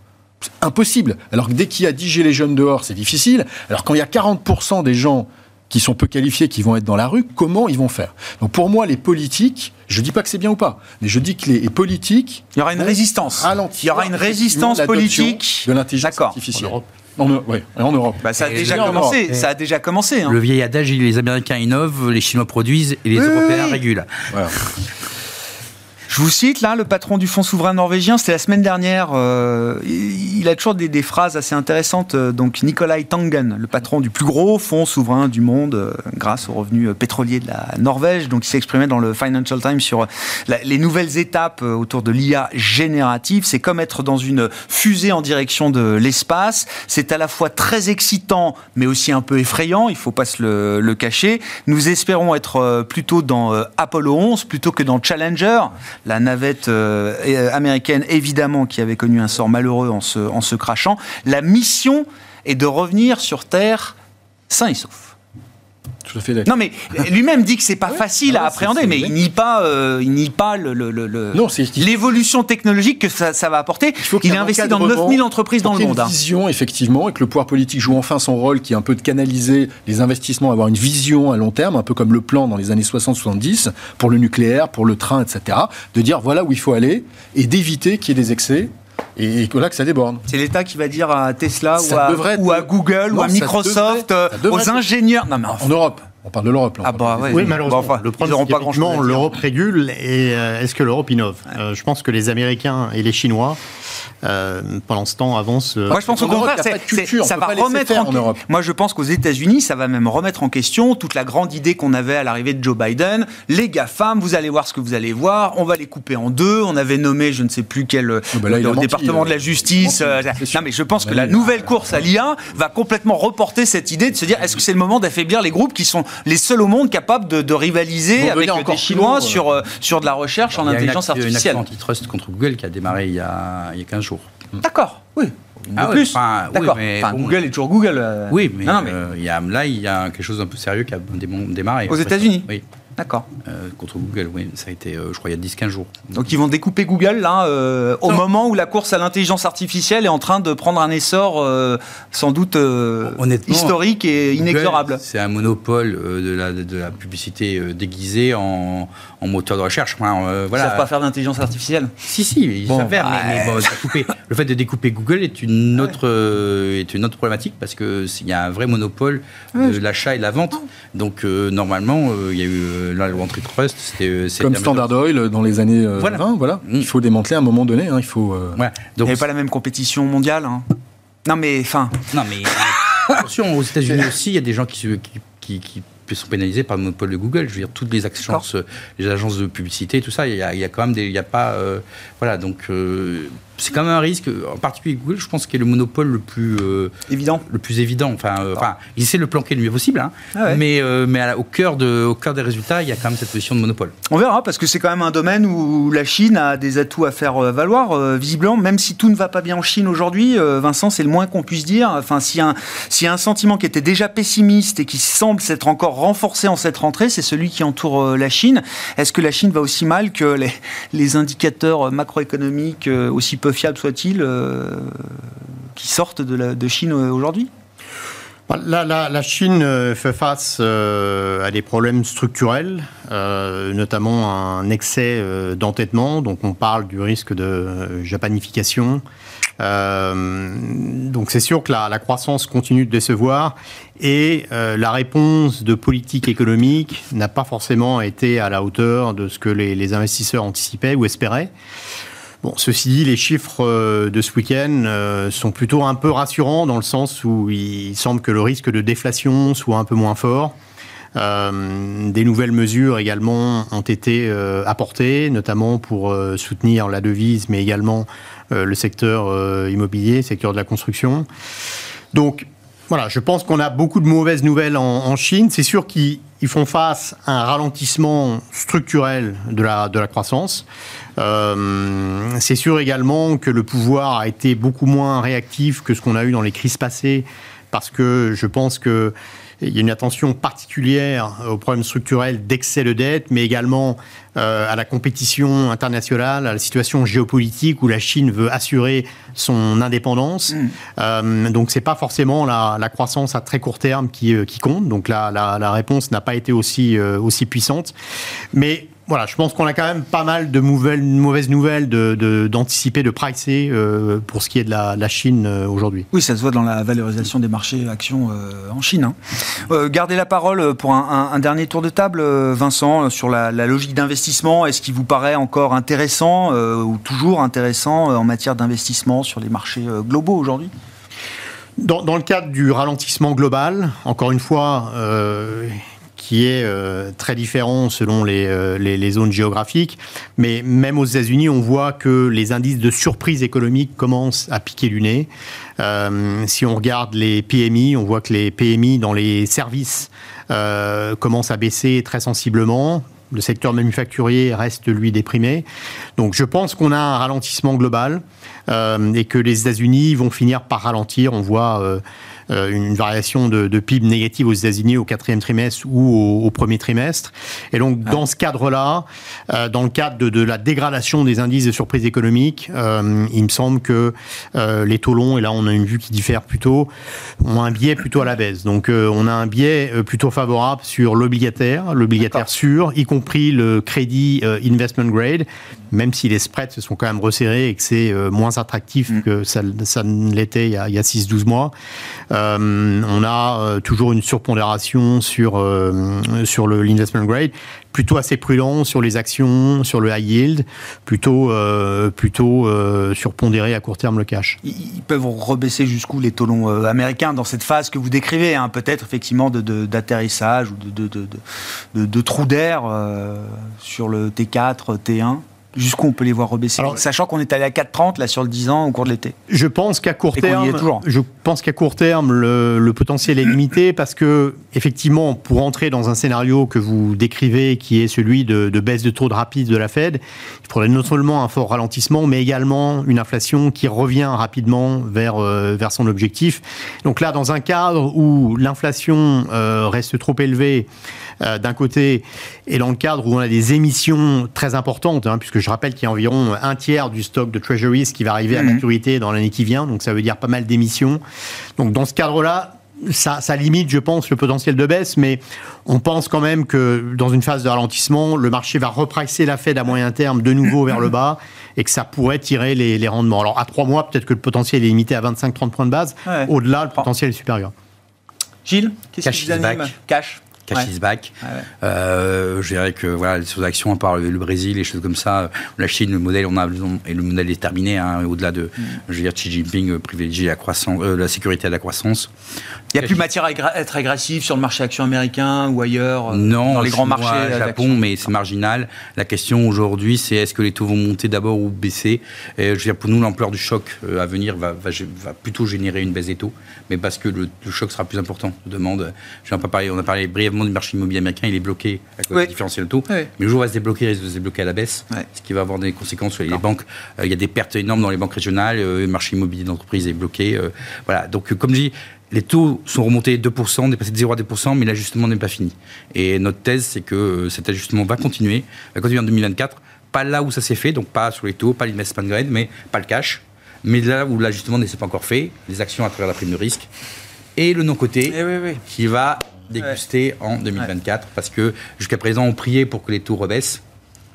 Impossible. Alors que dès qu'il y a 10 gilets jaunes dehors, c'est difficile. Alors quand il y a 40% des gens qui sont peu qualifiés, qui vont être dans la rue, comment ils vont faire? Donc pour moi, les politiques, je dis pas que c'est bien ou pas, mais je dis que les il politiques y aura une résistance. ralentir Il y aura une résistance politique. de l'intelligence D'accord. artificielle. En Europe. En, ouais, Europe. Bah, ça a déjà commencé. Europe. Ça a déjà commencé. hein. Le vieil adage, il les Américains innovent, les Chinois produisent et les Oui, Européens oui. régulent. Voilà. Je vous cite là, le patron du fonds souverain norvégien, c'était la semaine dernière. euh, il a toujours des, phrases assez intéressantes. euh, Donc Nikolai Tangen, le patron du plus gros fonds souverain du monde, euh, grâce aux revenus pétroliers de la Norvège. Donc il s'exprimait dans le Financial Times sur les nouvelles étapes autour de l'IA générative. C'est comme être dans une fusée en direction de l'espace. C'est à la fois très excitant, mais aussi un peu effrayant. Il faut pas se le, cacher. Nous espérons être plutôt dans Apollo 11 plutôt que dans Challenger, la navette euh, euh, américaine évidemment qui avait connu un sort malheureux en se, en se crachant. La mission est de revenir sur Terre sain et sauf. Tout à fait d'accord. Non mais lui-même dit que c'est pas facile ah à appréhender, mais il nie pas, euh, il nie pas le, le- l'évolution technologique que ça, ça va apporter. faut qu'il Il y ait a investi dans encadrement 9000 entreprises dans le monde. hein. Une vision, effectivement, et que le pouvoir politique joue enfin son rôle, qui est un peu de canaliser les investissements, avoir une vision à long terme, un peu comme le plan dans les années 60-70 pour le nucléaire, pour le train, etc. De dire voilà où il faut aller et d'éviter qu'il y ait des excès Et, là que ça déborde. C'est l'État qui va dire à Tesla Ça ou à, devrait être- ou à Google ou à Microsoft, devrait- euh, aux être- ingénieurs. Non mais enfin, En Europe. On parle de l'Europe. Ah bah ouais. Oui, malheureusement. Enfin, le problème, pas dire. l'Europe régule et euh, est-ce que l'Europe innove? Euh, Je pense que les Américains et les Chinois, euh, pendant ce temps, avancent. euh, Moi, je pense au contraire, ça va remettre en, en Europe. Moi, je pense qu'aux États-Unis, ça va même remettre en question toute la grande idée qu'on avait à l'arrivée de Joe Biden. Les GAFAM, vous allez voir ce que vous allez voir. On va les couper en deux. On avait nommé, je ne sais plus quel, euh, bah là, menti, département euh, de la justice. menti, euh, non, mais je pense que Bah, la oui. nouvelle course à l'IA va complètement reporter cette idée de se dire est-ce que c'est le moment d'affaiblir les groupes qui sont les seuls au monde capables de, de rivaliser avec des encore Chinois sur, sur de la recherche en Il y a une intelligence artificielle antitrust contre Google qui a démarré il y a, il y a 15 jours. D'accord, oui. Ah de ouais, plus. oui, D'accord. bon. Google est toujours Google. euh. Oui, mais, euh, il y a, là, il y a quelque chose d'un peu sérieux qui a démarré. Aux États-Unis Oui, D'accord. euh, contre Google, oui. Ça a été, euh, je crois, il y a 10-15 jours. Donc ils vont découper Google là euh, au Non. moment où la course à l'intelligence artificielle est en train de prendre un essor euh, sans doute euh, Honnêtement, historique et Google, inexorable. C'est un monopole euh, de, la, de la publicité euh, déguisée en, en moteur de recherche. Enfin, euh, Ils voilà. savent pas faire d'intelligence artificielle. Si, si, ils Bon, savent faire, mais- ouais. mais, bon, découper- le fait de découper Google est une autre, euh, est une autre problématique parce qu'il y a un vrai monopole de l'achat et de la vente. Donc, euh, normalement, euh, il y a eu euh, la loi antitrust. c'était, euh, c'est Comme Standard Oil dans les années euh, Voilà. 20, voilà. Mm. Il faut démanteler à un moment donné. hein, il faut. euh. Il n'y avait pas la même compétition mondiale. hein. Non mais enfin, Non, mais attention, aux États-Unis aussi, il y a des gens qui, se- qui, qui, qui sont pénalisés par le monopole de Google. Je veux dire, toutes les agences, les agences de publicité, tout ça, il y a, il y a quand même des. Il y a pas. euh, voilà, donc euh, c'est quand même un risque. En particulier Google, je pense qu'il est le monopole le plus. euh, évident. le plus évident. Enfin, euh, enfin, il essaie de le planquer le mieux possible, hein. Ah ouais. mais, euh, mais la- au, cœur de, au cœur des résultats, il y a quand même cette position de monopole. On verra parce que c'est quand même un domaine où la Chine a des atouts à faire euh, valoir. visiblement, même si tout ne va pas bien en Chine aujourd'hui, Vincent, c'est le moins qu'on puisse dire. Enfin, s'il y, a un- a un sentiment qui était déjà pessimiste et qui semble s'être encore renforcé en cette rentrée, c'est celui qui entoure la Chine. Est-ce que la Chine va aussi mal que les, les indicateurs macroéconomiques, aussi peu fiables soient-ils, euh, qui sortent de, la- de Chine aujourd'hui? La, la- la Chine euh, fait face euh, à des problèmes structurels, notamment un excès d'entêtement. Donc on parle du risque de japanification. Donc c'est sûr que la, la croissance continue de décevoir et la réponse de politique économique n'a pas forcément été à la hauteur de ce que les, les investisseurs anticipaient ou espéraient. Bon, ceci dit, les chiffres euh, de ce week-end euh, sont plutôt un peu rassurants dans le sens où il semble que le risque de déflation soit un peu moins fort. Euh, des nouvelles mesures également ont été apportées, notamment pour soutenir la devise, mais également le secteur immobilier, secteur de la construction. Donc, voilà, je pense qu'on a beaucoup de mauvaises nouvelles en, Chine. C'est sûr qu'ils ils font face à un ralentissement structurel de la, croissance. Euh, c'est sûr également que le pouvoir a été beaucoup moins réactif que ce qu'on a eu dans les crises passées, parce que je pense que il y a une attention particulière aux problèmes structurels d'excès de dette, mais également à la compétition internationale, à la situation géopolitique où la Chine veut assurer son indépendance. Euh, donc c'est pas forcément la, la croissance à très court terme qui, euh, qui compte. Donc la, la, la réponse n'a pas été aussi, euh, aussi puissante. Mais voilà, je pense qu'on a quand même pas mal de mauvaises, mauvaises nouvelles d'anticiper, de, de pricer euh, pour ce qui est de la, la Chine euh, aujourd'hui. Oui, ça se voit dans la valorisation des marchés actions euh, en Chine. hein. Gardez la parole pour un, un- un dernier tour de table, Vincent, sur la, la logique d'investissement. Est-ce qu'il vous paraît encore intéressant ou toujours intéressant en matière d'investissement sur les marchés globaux aujourd'hui? Dans, dans le cadre du ralentissement global, encore une fois, qui est euh, très différent selon les, euh, les, zones géographiques, mais même aux États-Unis, on voit que les indices de surprise économique commencent à piquer du nez. Euh, si on regarde les PMI, on voit que les PMI dans les services commencent à baisser très sensiblement. Le secteur manufacturier reste, lui, déprimé. Donc je pense qu'on a un ralentissement global et que les États-Unis vont finir par ralentir. On voit une variation de, PIB négative aux États-Unis au quatrième trimestre ou au, premier trimestre. Et donc, dans ce cadre-là, dans le cadre de, la dégradation des indices de surprise économique, il me semble que les taux longs, et là on a une vue qui diffère plutôt, ont un biais plutôt à la baisse. Donc, on a un biais plutôt favorable sur l'obligataire, l'obligataire sûr, y compris le crédit investment grade, même si les spreads se sont quand même resserrés et que c'est euh, moins attractif mm. que ça, ça ne l'était il y a, a 6-12 mois. Euh, on a euh, toujours une surpondération sur, sur l'investment grade, plutôt assez prudent sur les actions, sur le high yield, plutôt, plutôt surpondéré à court terme le cash. Ils peuvent rebaisser jusqu'où les taux longs américains dans cette phase que vous décrivez, hein, peut-être effectivement d'atterrissage ou de, de trou d'air sur le T4, T1 Jusqu'où on peut les voir rebaisser Sachant qu'on est allé à 4,30 là sur le 10 ans au cours de l'été. Je pense qu'à court terme, je pense qu'à court terme le, potentiel est limité parce que effectivement, pour entrer dans un scénario que vous décrivez, qui est celui de, baisse de taux de rapide de la Fed, il faudrait non seulement un fort ralentissement, mais également une inflation qui revient rapidement vers euh, vers son objectif. Donc là, dans un cadre où l'inflation euh, reste trop élevée euh, d'un côté, et dans le cadre où on a des émissions très importantes, hein, puisque je rappelle qu'il y a environ un tiers du stock de Treasuries qui va arriver à mhm. maturité dans l'année qui vient, donc ça veut dire pas mal d'émissions. Donc dans ce cadre-là, ça, ça, limite, je pense, le potentiel de baisse, mais on pense quand même que dans une phase de ralentissement, le marché va repricer la Fed à moyen terme de nouveau vers le bas et que ça pourrait tirer les, rendements. Alors à trois mois, peut-être que le potentiel est limité à 25-30 points de base. Au-delà, le potentiel est supérieur. Gilles, qu'est-ce qui vous anime Cash cash back. Euh, je dirais que voilà, sur l'action, à part le, Brésil, les choses comme ça, la Chine, le modèle, on a, et le modèle est terminé, hein, au-delà de, mm. je veux dire, Xi Jinping privilégie la, croissance, euh, la sécurité à la croissance. Il n'y a plus matière à être agressif sur le marché action américain ou ailleurs, euh, non, dans les grands marchés. Japon, mais c'est marginal. La question aujourd'hui, c'est est-ce que les taux vont monter d'abord ou baisser? Et, je veux dire, Pour nous, l'ampleur du choc à venir va, va, va, plutôt générer une baisse des taux, mais parce que le, choc sera plus important. demande, je pas parlé, on a parlé brièvement du marché immobilier américain, il est bloqué à cause du différentiel de taux. Mais le jour où il va se débloquer, il risque de se débloquer à la baisse, ce qui va avoir des conséquences sur les banques. Euh, il y a des pertes énormes dans les banques régionales, euh, le marché immobilier d'entreprise est bloqué. Euh, voilà. Donc, comme je dis, les taux sont remontés 2%, dépassés de 0 à 2%, mais l'ajustement n'est pas fini. Et notre thèse, c'est que cet ajustement va continuer, va continuer en 2024, pas là où ça s'est fait, donc pas sur les taux, pas l'investment grade, mais pas le cash, mais là où l'ajustement ne s'est pas encore fait, les actions à travers la prime de risque, et le non-côté, eh qui va déguster en 2024 parce que jusqu'à présent, on priait pour que les taux rebaissent.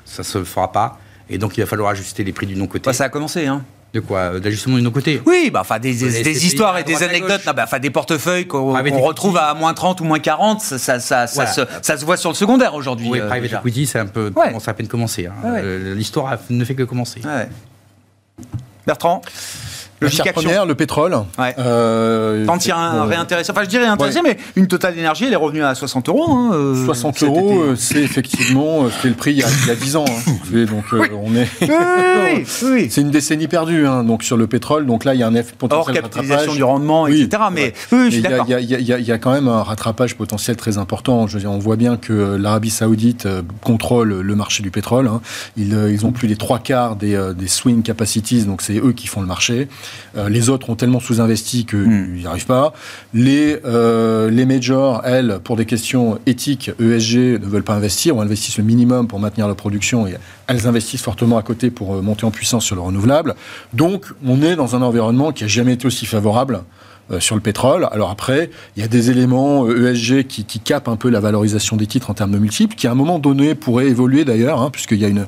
Ça ne se fera pas. Et donc, il va falloir ajuster les prix du non-côté. Bah, ça a commencé, hein de quoi? D'ajustement du non-côté Oui, bah, enfin, des, des, histoires et des anecdotes, bah, enfin, des portefeuilles qu'on ah, retrouve à moins 30 ou moins 40, ça, ça, ça, ça, se, voit sur le secondaire aujourd'hui. Oui, euh, private equity, c'est un peu, ça à peine commencé. Hein. Euh, l'histoire ne fait que commencer. Bertrand? Le matière première, le pétrole. Ouais. Euh, Tant qu'il y a un réintéressé, enfin je dirais intéressé, mais une totale d'énergie, elle est revenue à 60 euros. Hein, 60 euh, euros, euh, c'est effectivement euh, c'est le prix il y a, il y a 10 ans. Hein. donc oui. on est. oui, oui. c'est une décennie perdue hein, donc sur le pétrole. Donc là, il y a un effet potentiel Hors capitalisation du rendement, etc. Mais. Il y, y, a quand même un rattrapage potentiel très important. Je veux dire, on voit bien que l'Arabie Saoudite contrôle le marché du pétrole. Hein. Ils, ils ont plus les trois quarts des, des swing capacities, donc c'est eux qui font le marché. Euh, les autres ont tellement sous-investi qu'ils hmm. n'y arrivent pas. Les, euh, les majors, elles, pour des questions éthiques, ESG, ne veulent pas investir ou investissent le minimum pour maintenir la production et elles investissent fortement à côté pour euh, monter en puissance sur le renouvelable. Donc, on est dans un environnement qui n'a jamais été aussi favorable sur le pétrole. Alors après, il y a des éléments ESG e qui, qui capent un peu la valorisation des titres en termes de multiples, qui à un moment donné pourraient évoluer d'ailleurs, hein, puisqu'il y a une,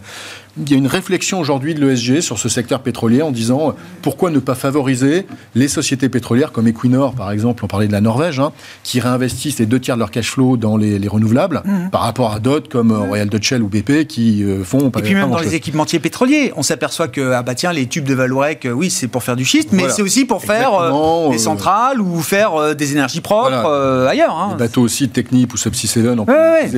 il y a une réflexion aujourd'hui de l'ESG sur ce secteur pétrolier en disant pourquoi ne pas favoriser les sociétés pétrolières comme Equinor, par exemple, on parlait de la Norvège, hein, qui réinvestissent les deux tiers de leur cash flow dans les, renouvelables, mmh. par rapport à d'autres comme euh, Royal Dutch Shell ou BP qui euh, font Et puis même dans les équipementiers pétroliers, on s'appperçoit que ah bah tiens, les tubes de Vallourec, euh, oui, c'est pour faire du schiste, mais c'est aussi pour faire des centrales ou faire des énergies propres ailleurs. Hein. Les bateaux aussi techniques ou Subsea 7 on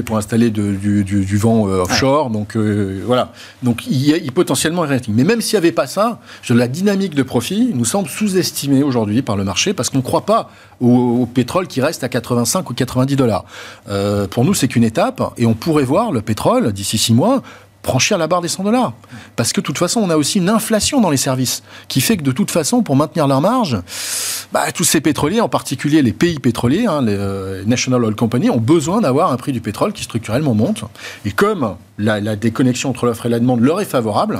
pour installer du, du, vent offshore. Donc voilà. Donc il, y a, potentiellement Mais même s'il n'y avait pas ça, la dynamique de profit nous semble sous-estimée aujourd'hui par le marché parce qu'on ne croit pas au, pétrole qui reste à 85 ou 90 dollars. Euh, pour nous, c'est qu'une étape et on pourrait voir le pétrole d'ici six mois franchir la barre des 100 dollars. Parce que de toute façon, on a aussi une inflation dans les services qui fait que de toute façon, pour maintenir leur marge, bah, tous ces pétroliers, en particulier les pays pétroliers, hein, les euh, National Oil Company, ont besoin d'avoir un prix du pétrole qui structurellement monte. Et comme la, déconnexion entre l'offre et la demande leur est favorable,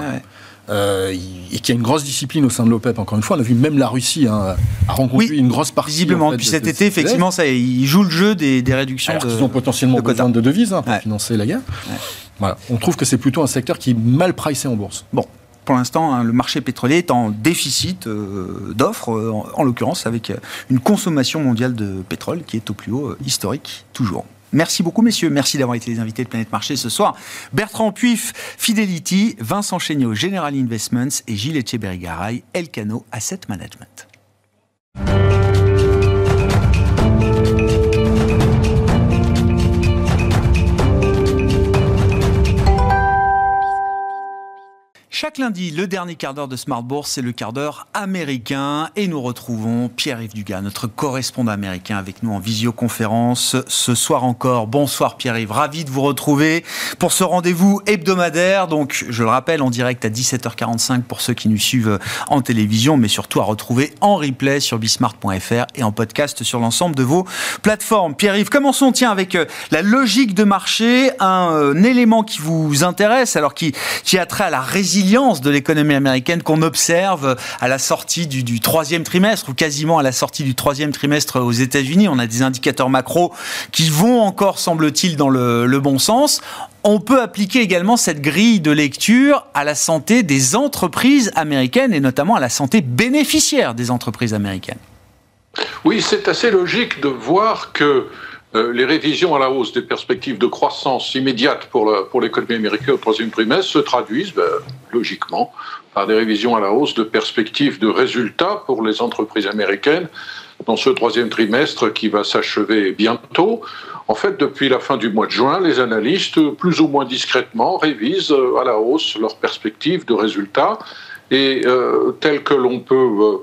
euh, et qu'il y a une grosse discipline au sein de l'OPEP. Encore une fois, on a vu même la Russie hein, a rencontré une grosse partie. Visiblement, depuis cet été, effectivement, ça, ils jouent le jeu des, réductions. Alors ils ont potentiellement besoin de devises hein, pour financer la guerre. On trouve que c'est plutôt un secteur qui est mal pricé en bourse. Bon, pour l'instant, hein, le marché pétrolier est en déficit euh, d'offres, euh, en, l'occurrence avec une consommation mondiale de pétrole qui est au plus haut historique, toujours. Merci beaucoup, messieurs. Merci d'avoir été les invités de Planète Marché ce soir. Bertrand Puif, Fidelity, Vincent Chéniaud, General Investments et Gilles Etcheberry-Garay, Elcano Asset Management. Chaque lundi, le dernier quart d'heure de Smart Bourse, c'est le quart d'heure américain. Et nous retrouvons Pierre-Yves Dugas, notre correspondant américain, avec nous en visioconférence ce soir encore. Bonsoir Pierre-Yves, ravi de vous retrouver pour ce rendez-vous hebdomadaire. Donc, je le rappelle, en direct à 17h45 pour ceux qui nous suivent en télévision, mais surtout à retrouver en replay sur bismart.fr et en podcast sur l'ensemble de vos plateformes. Pierre-Yves, commençons tiens avec euh, la logique de marché, un, euh, élément qui vous intéresse, alors qui, qui a trait à la résilience de l'économie américaine qu'on observe à la sortie du, troisième trimestre ou quasiment à la sortie du troisième trimestre aux États-Unis. On a des indicateurs macro qui vont encore, semble-t-il, dans le, bon sens. On peut appliquer également cette grille de lecture à la santé des entreprises américaines et notamment à la santé bénéficiaire des entreprises américaines. Oui, c'est assez logique de voir que euh, les révisions à la hausse des perspectives de croissance immédiate pour l'économie américaine au troisième trimestre se traduisent ben, logiquement par des révisions à la hausse de perspectives de résultats pour les entreprises américaines dans ce troisième trimestre qui va s'achever bientôt. En fait, depuis la fin du mois de juin, les analystes, plus ou moins discrètement, révisent euh, à la hausse leurs perspectives de résultats. Et euh, tel que l'on peut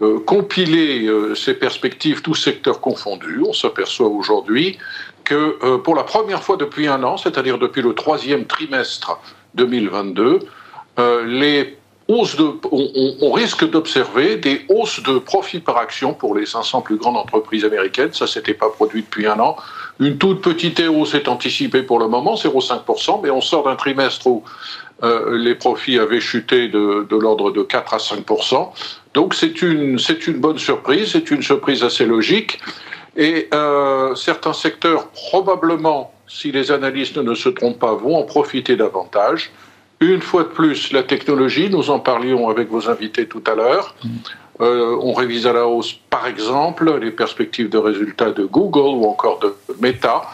compiler euh, ces perspectives, tous secteurs confondus, on s'aperçoit aujourd'hui que euh, pour la première fois depuis un an, c'est-à-dire depuis le troisième trimestre 2022, les on, risque d'observer des hausses de profit par action pour les 500 plus grandes entreprises américaines. Ça, s'était pas produit depuis un an. Une toute petite hausse est anticipée pour le moment, 0,5%, mais on sort d'un trimestre où les profits avaient chuté de l'ordre de 4 à 5 donc c'est une, c'est une bonne surprise, c'est une surprise assez logique. Et euh, certains secteurs, probablement, si les analystes ne se trompent pas, vont en profiter davantage. Une fois de plus, la technologie, nous en parlions avec vos invités tout à l'heure. Euh, on révise à la hausse, par exemple, les perspectives de résultats de Google ou encore de Meta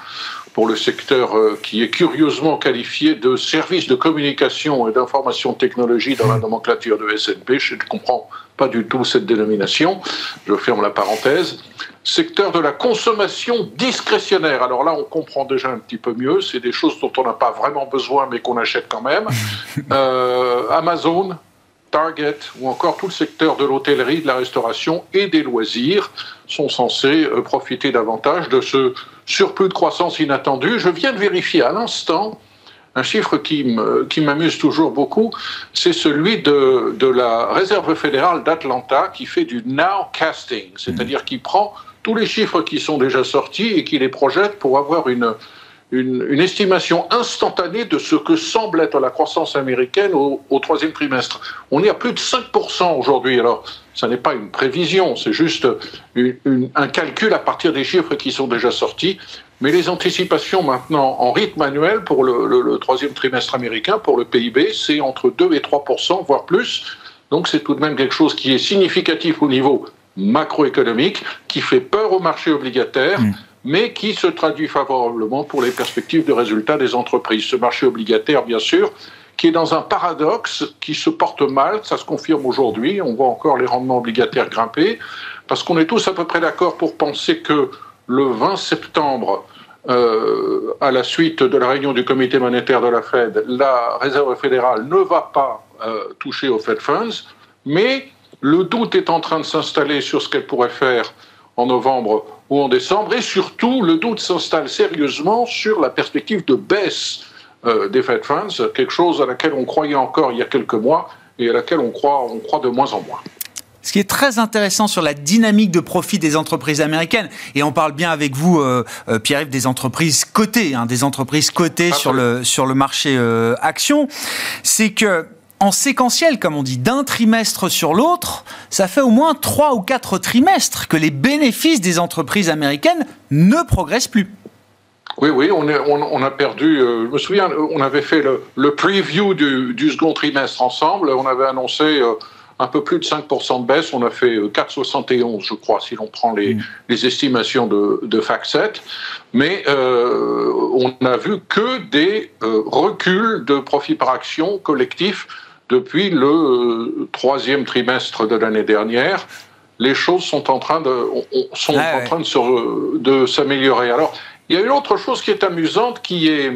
pour le secteur euh, qui est curieusement qualifié de service de communication et d'information technologie dans la nomenclature de SNP. Je comprends pas du tout cette dénomination. Je ferme la parenthèse. Secteur de la consommation discrétionnaire. Alors là, on comprend déjà un petit peu mieux. C'est des choses dont on n'a pas vraiment besoin, mais qu'on achète quand même. Euh, Amazon, Target ou encore tout le secteur de l'hôtellerie, de la restauration et des loisirs sont censés euh, profiter davantage de ce surplus de croissance inattendu. Je viens de vérifier à l'instant un chiffre qui m'amuse toujours beaucoup, c'est celui de, de, la Réserve fédérale d'Atlanta qui fait du nowcasting, c'est-à-dire qui prend tous les chiffres qui sont déjà sortis et qui les projette pour avoir une, une, estimation instantanée de ce que semble être la croissance américaine au, troisième trimestre. On est à plus de 5% aujourd'hui. Alors, ça n'est pas une prévision, c'est juste un calcul à partir des chiffres qui sont déjà sortis. Mais les anticipations maintenant en rythme annuel pour le, troisième trimestre américain, pour le PIB, c'est entre 2 et 3% voire plus. Donc c'est tout de même quelque chose qui est significatif au niveau macroéconomique, qui fait peur au marché obligataire. Mm mais qui se traduit favorablement pour les perspectives de résultats des entreprises. Ce marché obligataire, bien sûr, qui est dans un paradoxe qui se porte mal, ça se confirme aujourd'hui, on voit encore les rendements obligataires grimper, parce qu'on est tous à peu près d'accord pour penser que le 20 septembre, euh, à la suite de la réunion du comité monétaire de la Fed, la Réserve fédérale ne va pas euh, toucher aux Fed Funds, mais le doute est en train de s'installer sur ce qu'elle pourrait faire en novembre ou en décembre, et surtout le doute s'installe sérieusement sur la perspective de baisse euh, des Fed Funds, quelque chose à laquelle on croyait encore il y a quelques mois et à laquelle on croit, on croit de moins en moins. Ce qui est très intéressant sur la dynamique de profit des entreprises américaines, et on parle bien avec vous, euh, euh, Pierre-Yves, des entreprises cotées, hein, des entreprises cotées sur le, sur le marché euh, action, c'est que en séquentiel, comme on dit, d'un trimestre sur l'autre, ça fait au moins trois ou quatre trimestres que les bénéfices des entreprises américaines ne progressent plus. Oui, oui, on, on, a perdu. je me souviens, on avait fait le, preview du, second trimestre ensemble. On avait annoncé un peu plus de 5% de baisse. On a fait 4,71, euh, je crois, si l'on prend les, mm. estimations de, de. Mais euh, on n'a vu que des euh, reculs de profit par action collectif depuis le troisième trimestre de l'année dernière. Les choses sont en train de, sont ah en train de, s'améliorer. Alors, il y a une autre chose qui est amusante, qui est,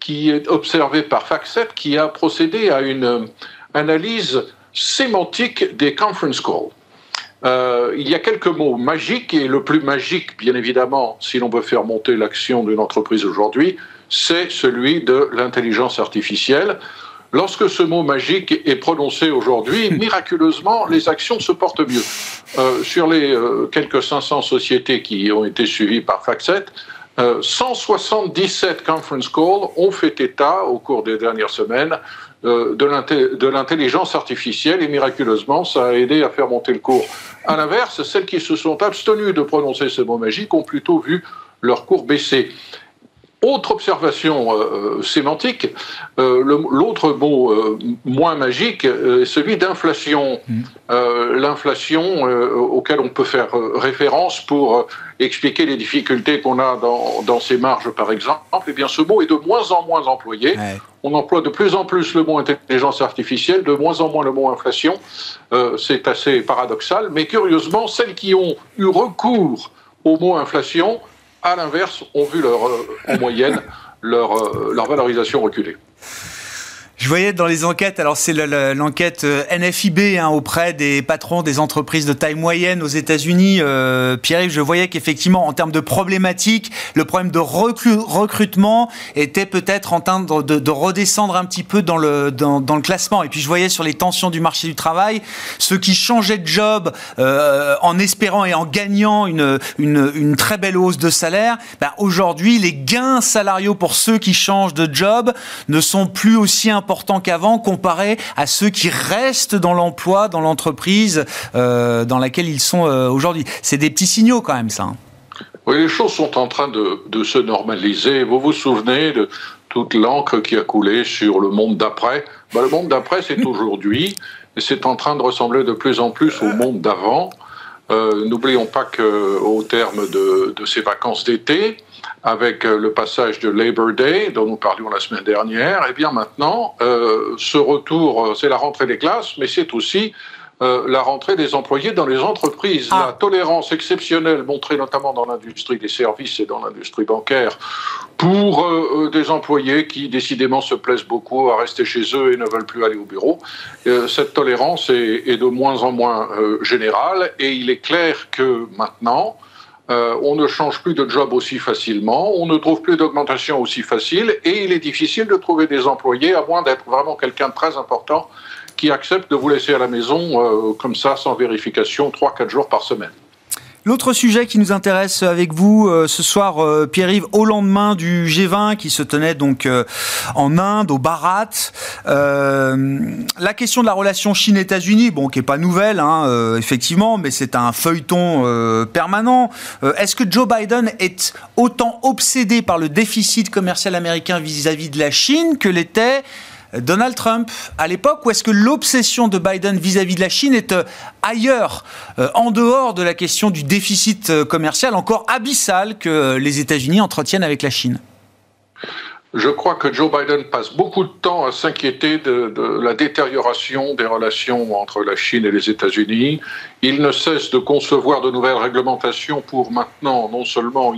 qui est observée par FactSet, qui a procédé à une analyse sémantique des conference calls. Euh, il y a quelques mots magiques, et le plus magique, bien évidemment, si l'on veut faire monter l'action d'une entreprise aujourd'hui, c'est celui de l'intelligence artificielle. Lorsque ce mot magique est prononcé aujourd'hui, miraculeusement, les actions se portent mieux. Euh, sur les euh, quelques 500 sociétés qui ont été suivies par FactSet, 177 conference calls ont fait état au cours des dernières semaines de l'intelligence artificielle et miraculeusement, ça a aidé à faire monter le cours. À l'inverse, celles qui se sont abstenues de prononcer ce mot magique ont plutôt vu leur cours baisser. Autre observation euh, euh, sémantique, euh, l'autre mot moins magique est celui d'inflation. Mm. L'inflation auquel on peut faire référence pour expliquer les difficultés qu'on a dans, dans, ces marges, par exemple. Eh bien, ce mot est de moins en moins employé. On emploie de plus en plus le mot intelligence artificielle, de moins en moins le mot inflation. C'est assez paradoxal, mais curieusement, celles qui ont eu recours au mot inflation à l'inverse, ont vu leur, euh, en moyenne leur, euh, leur valorisation reculer. Je voyais dans les enquêtes, alors c'est l'enquête euh, NFIB hein, auprès des patrons des entreprises de taille moyenne aux États-Unis. Euh, Pierre, je voyais qu'effectivement, en termes de problématiques, le problème de recrutement était peut-être en train de, de, redescendre un petit peu dans le, dans, le classement. Et puis je voyais sur les tensions du marché du travail, ceux qui changeaient de job euh, en espérant et en gagnant une, une, une très belle hausse de salaire, ben aujourd'hui, les gains salariaux pour ceux qui changent de job ne sont plus aussi importants important qu'avant comparé à ceux qui restent dans l'emploi, dans l'entreprise euh, dans laquelle ils sont euh, aujourd'hui. C'est des petits signaux quand même, ça. Hein. Oui, les choses sont en train de, se normaliser. Vous vous souvenez de toute l'encre qui a coulé sur le monde d'après? Ben, Le monde d'après, c'est aujourd'hui, et c'est en train de ressembler de plus en plus au monde d'avant. Euh, n'oublions pas qu'au terme de, de, ces vacances d'été, avec euh, le passage de Labor Day, dont nous parlions la semaine dernière, et eh bien maintenant, euh, ce retour, c'est la rentrée des classes, mais c'est aussi la rentrée des employés dans les entreprises. Ah. La tolérance exceptionnelle montrée notamment dans l'industrie des services et dans l'industrie bancaire pour euh, euh, des employés qui décidément se plaisent beaucoup à rester chez eux et ne veulent plus aller au bureau. Euh, cette tolérance est, est, de moins en moins générale et il est clair que maintenant, on ne change plus de job aussi facilement, on ne trouve plus d'augmentation aussi facile et il est difficile de trouver des employés, à moins d'être vraiment quelqu'un de très important, qui accepte de vous laisser à la maison comme ça, sans vérification, 3-4 jours par semaine. L'autre sujet qui nous intéresse avec vous euh, ce soir, euh, Pierre-Yves, au lendemain du G20 qui se tenait donc euh, en Inde, au Bharat, la question de la relation Chine-États-Unis, bon, qui est pas nouvelle, hein, effectivement, mais c'est un feuilleton permanent. Est-ce que Joe Biden est autant obsédé par le déficit commercial américain vis-à-vis -vis de la Chine que l'était Donald Trump à l'époque ou est-ce que l'obsession de Biden vis-à-vis de la Chine est euh, ailleurs, euh, en dehors de la question du déficit euh, commercial encore abyssal que les États-Unis entretiennent avec la Chine? Je crois que Joe Biden passe beaucoup de temps à s'inquiéter de, la détérioration des relations entre la Chine et les États-Unis. Il ne cesse de concevoir de nouvelles réglementations pour maintenant non seulement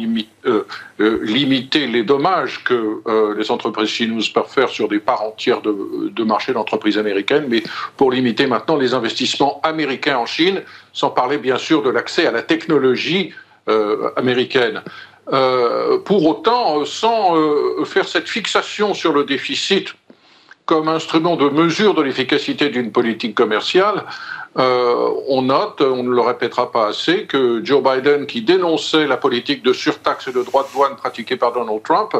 euh, euh, limiter les dommages que euh, les entreprises chinoises peuvent faire sur des parts entières de, de marché d'entreprises américaines, mais pour limiter maintenant les investissements américains en Chine, sans parler bien sûr de l'accès à la technologie américaine. Euh, pour autant, euh, sans euh, faire cette fixation sur le déficit comme instrument de mesure de l'efficacité d'une politique commerciale, on note, on ne le répétera pas assez, que Joe Biden, qui dénonçait la politique de surtaxe et de droits de douane pratiquée par Donald Trump,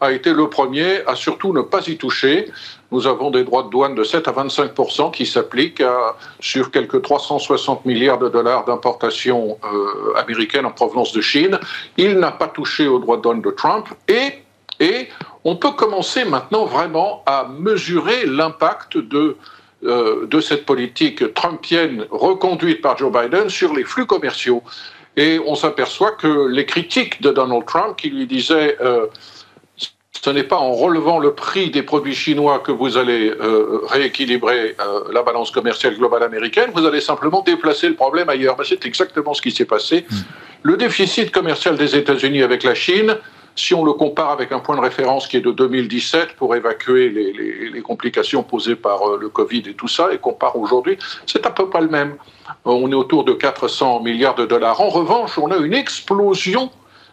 a été le premier à surtout ne pas y toucher. Nous avons des droits de douane de 7 à 25% qui s'appliquent sur quelques 360 milliards de dollars d'importations euh, américaines en provenance de Chine. Il n'a pas touché aux droits de douane de Trump et, on peut commencer maintenant vraiment à mesurer l'impact de euh, de cette politique trumpienne reconduite par Joe Biden sur les flux commerciaux. Et on s'aperçoit que les critiques de Donald Trump qui lui disaient euh, ce n'est pas en relevant le prix des produits chinois que vous allez euh, rééquilibrer la balance commerciale globale américaine, vous allez simplement déplacer le problème ailleurs. Ben, c'est exactement ce qui s'est passé. Hmm. Le déficit commercial des États-Unis avec la Chine si on le compare avec un point de référence qui est de 2017 pour évacuer les, complications posées par euh, le Covid et tout ça, et compare aujourd'hui, c'est à peu près le même. Euh, on est autour de 400 milliards de dollars. En revanche, on a une explosion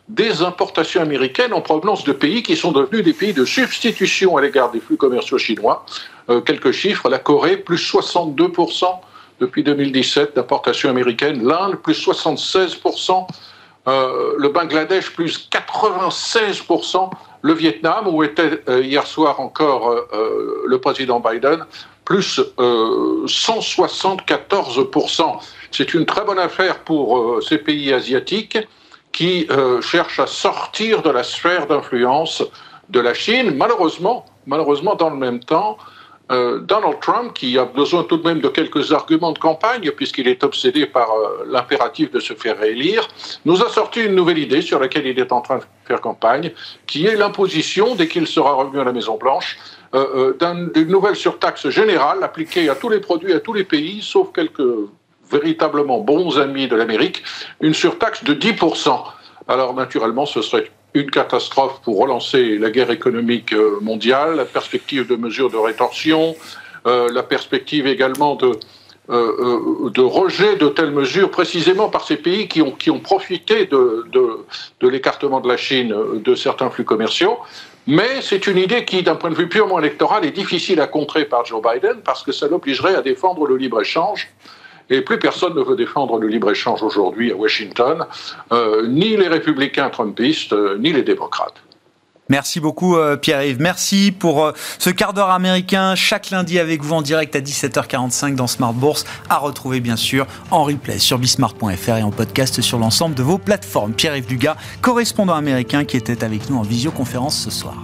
des importations américaines en provenance de pays qui sont devenus des pays de substitution à l'égard des flux commerciaux chinois. Euh, quelques chiffres, la Corée, plus 62% depuis 2017 d'importations américaines, l'Inde, plus 76%, euh, le Bangladesh plus 96%, le Vietnam, où était euh, hier soir encore le président Biden, plus 174%. C'est une très bonne affaire pour ces pays asiatiques qui cherchent à sortir de la sphère d'influence de la Chine. Malheureusement, malheureusement, dans le même temps, euh, Donald Trump, qui a besoin tout de même de quelques arguments de campagne, puisqu'il est obsédé par euh, l'impératif de se faire réélire, nous a sorti une nouvelle idée sur laquelle il est en train de faire campagne, qui est l'imposition, dès qu'il sera revenu à la Maison-Blanche, euh, d'une nouvelle surtaxe générale appliquée à tous les produits, à tous les pays, sauf quelques véritablement bons amis de l'Amérique, une surtaxe de 10%. Alors naturellement, ce serait une catastrophe pour relancer la guerre économique euh, mondiale, la perspective de mesures de rétorsion, euh, la perspective également de, euh, de rejet de telles mesures, précisément par ces pays qui ont, qui ont profité de, de, l'écartement de la Chine de certains flux commerciaux. Mais c'est une idée qui, d'un point de vue purement électoral, est difficile à contrer par Joe Biden parce que ça l'obligerait à défendre le libre-échange et plus personne ne veut défendre le libre-échange aujourd'hui à Washington, euh, ni les républicains trumpistes, euh, ni les démocrates. Merci beaucoup euh, Pierre-Yves. Merci pour ce quart d'heure américain chaque lundi avec vous en direct à 17h45 dans Smart Bourse, à retrouver bien sûr en replay sur bismart.fr et en podcast sur l'ensemble de vos plateformes. Pierre-Yves Dugas, correspondant américain qui était avec nous en visioconférence ce soir.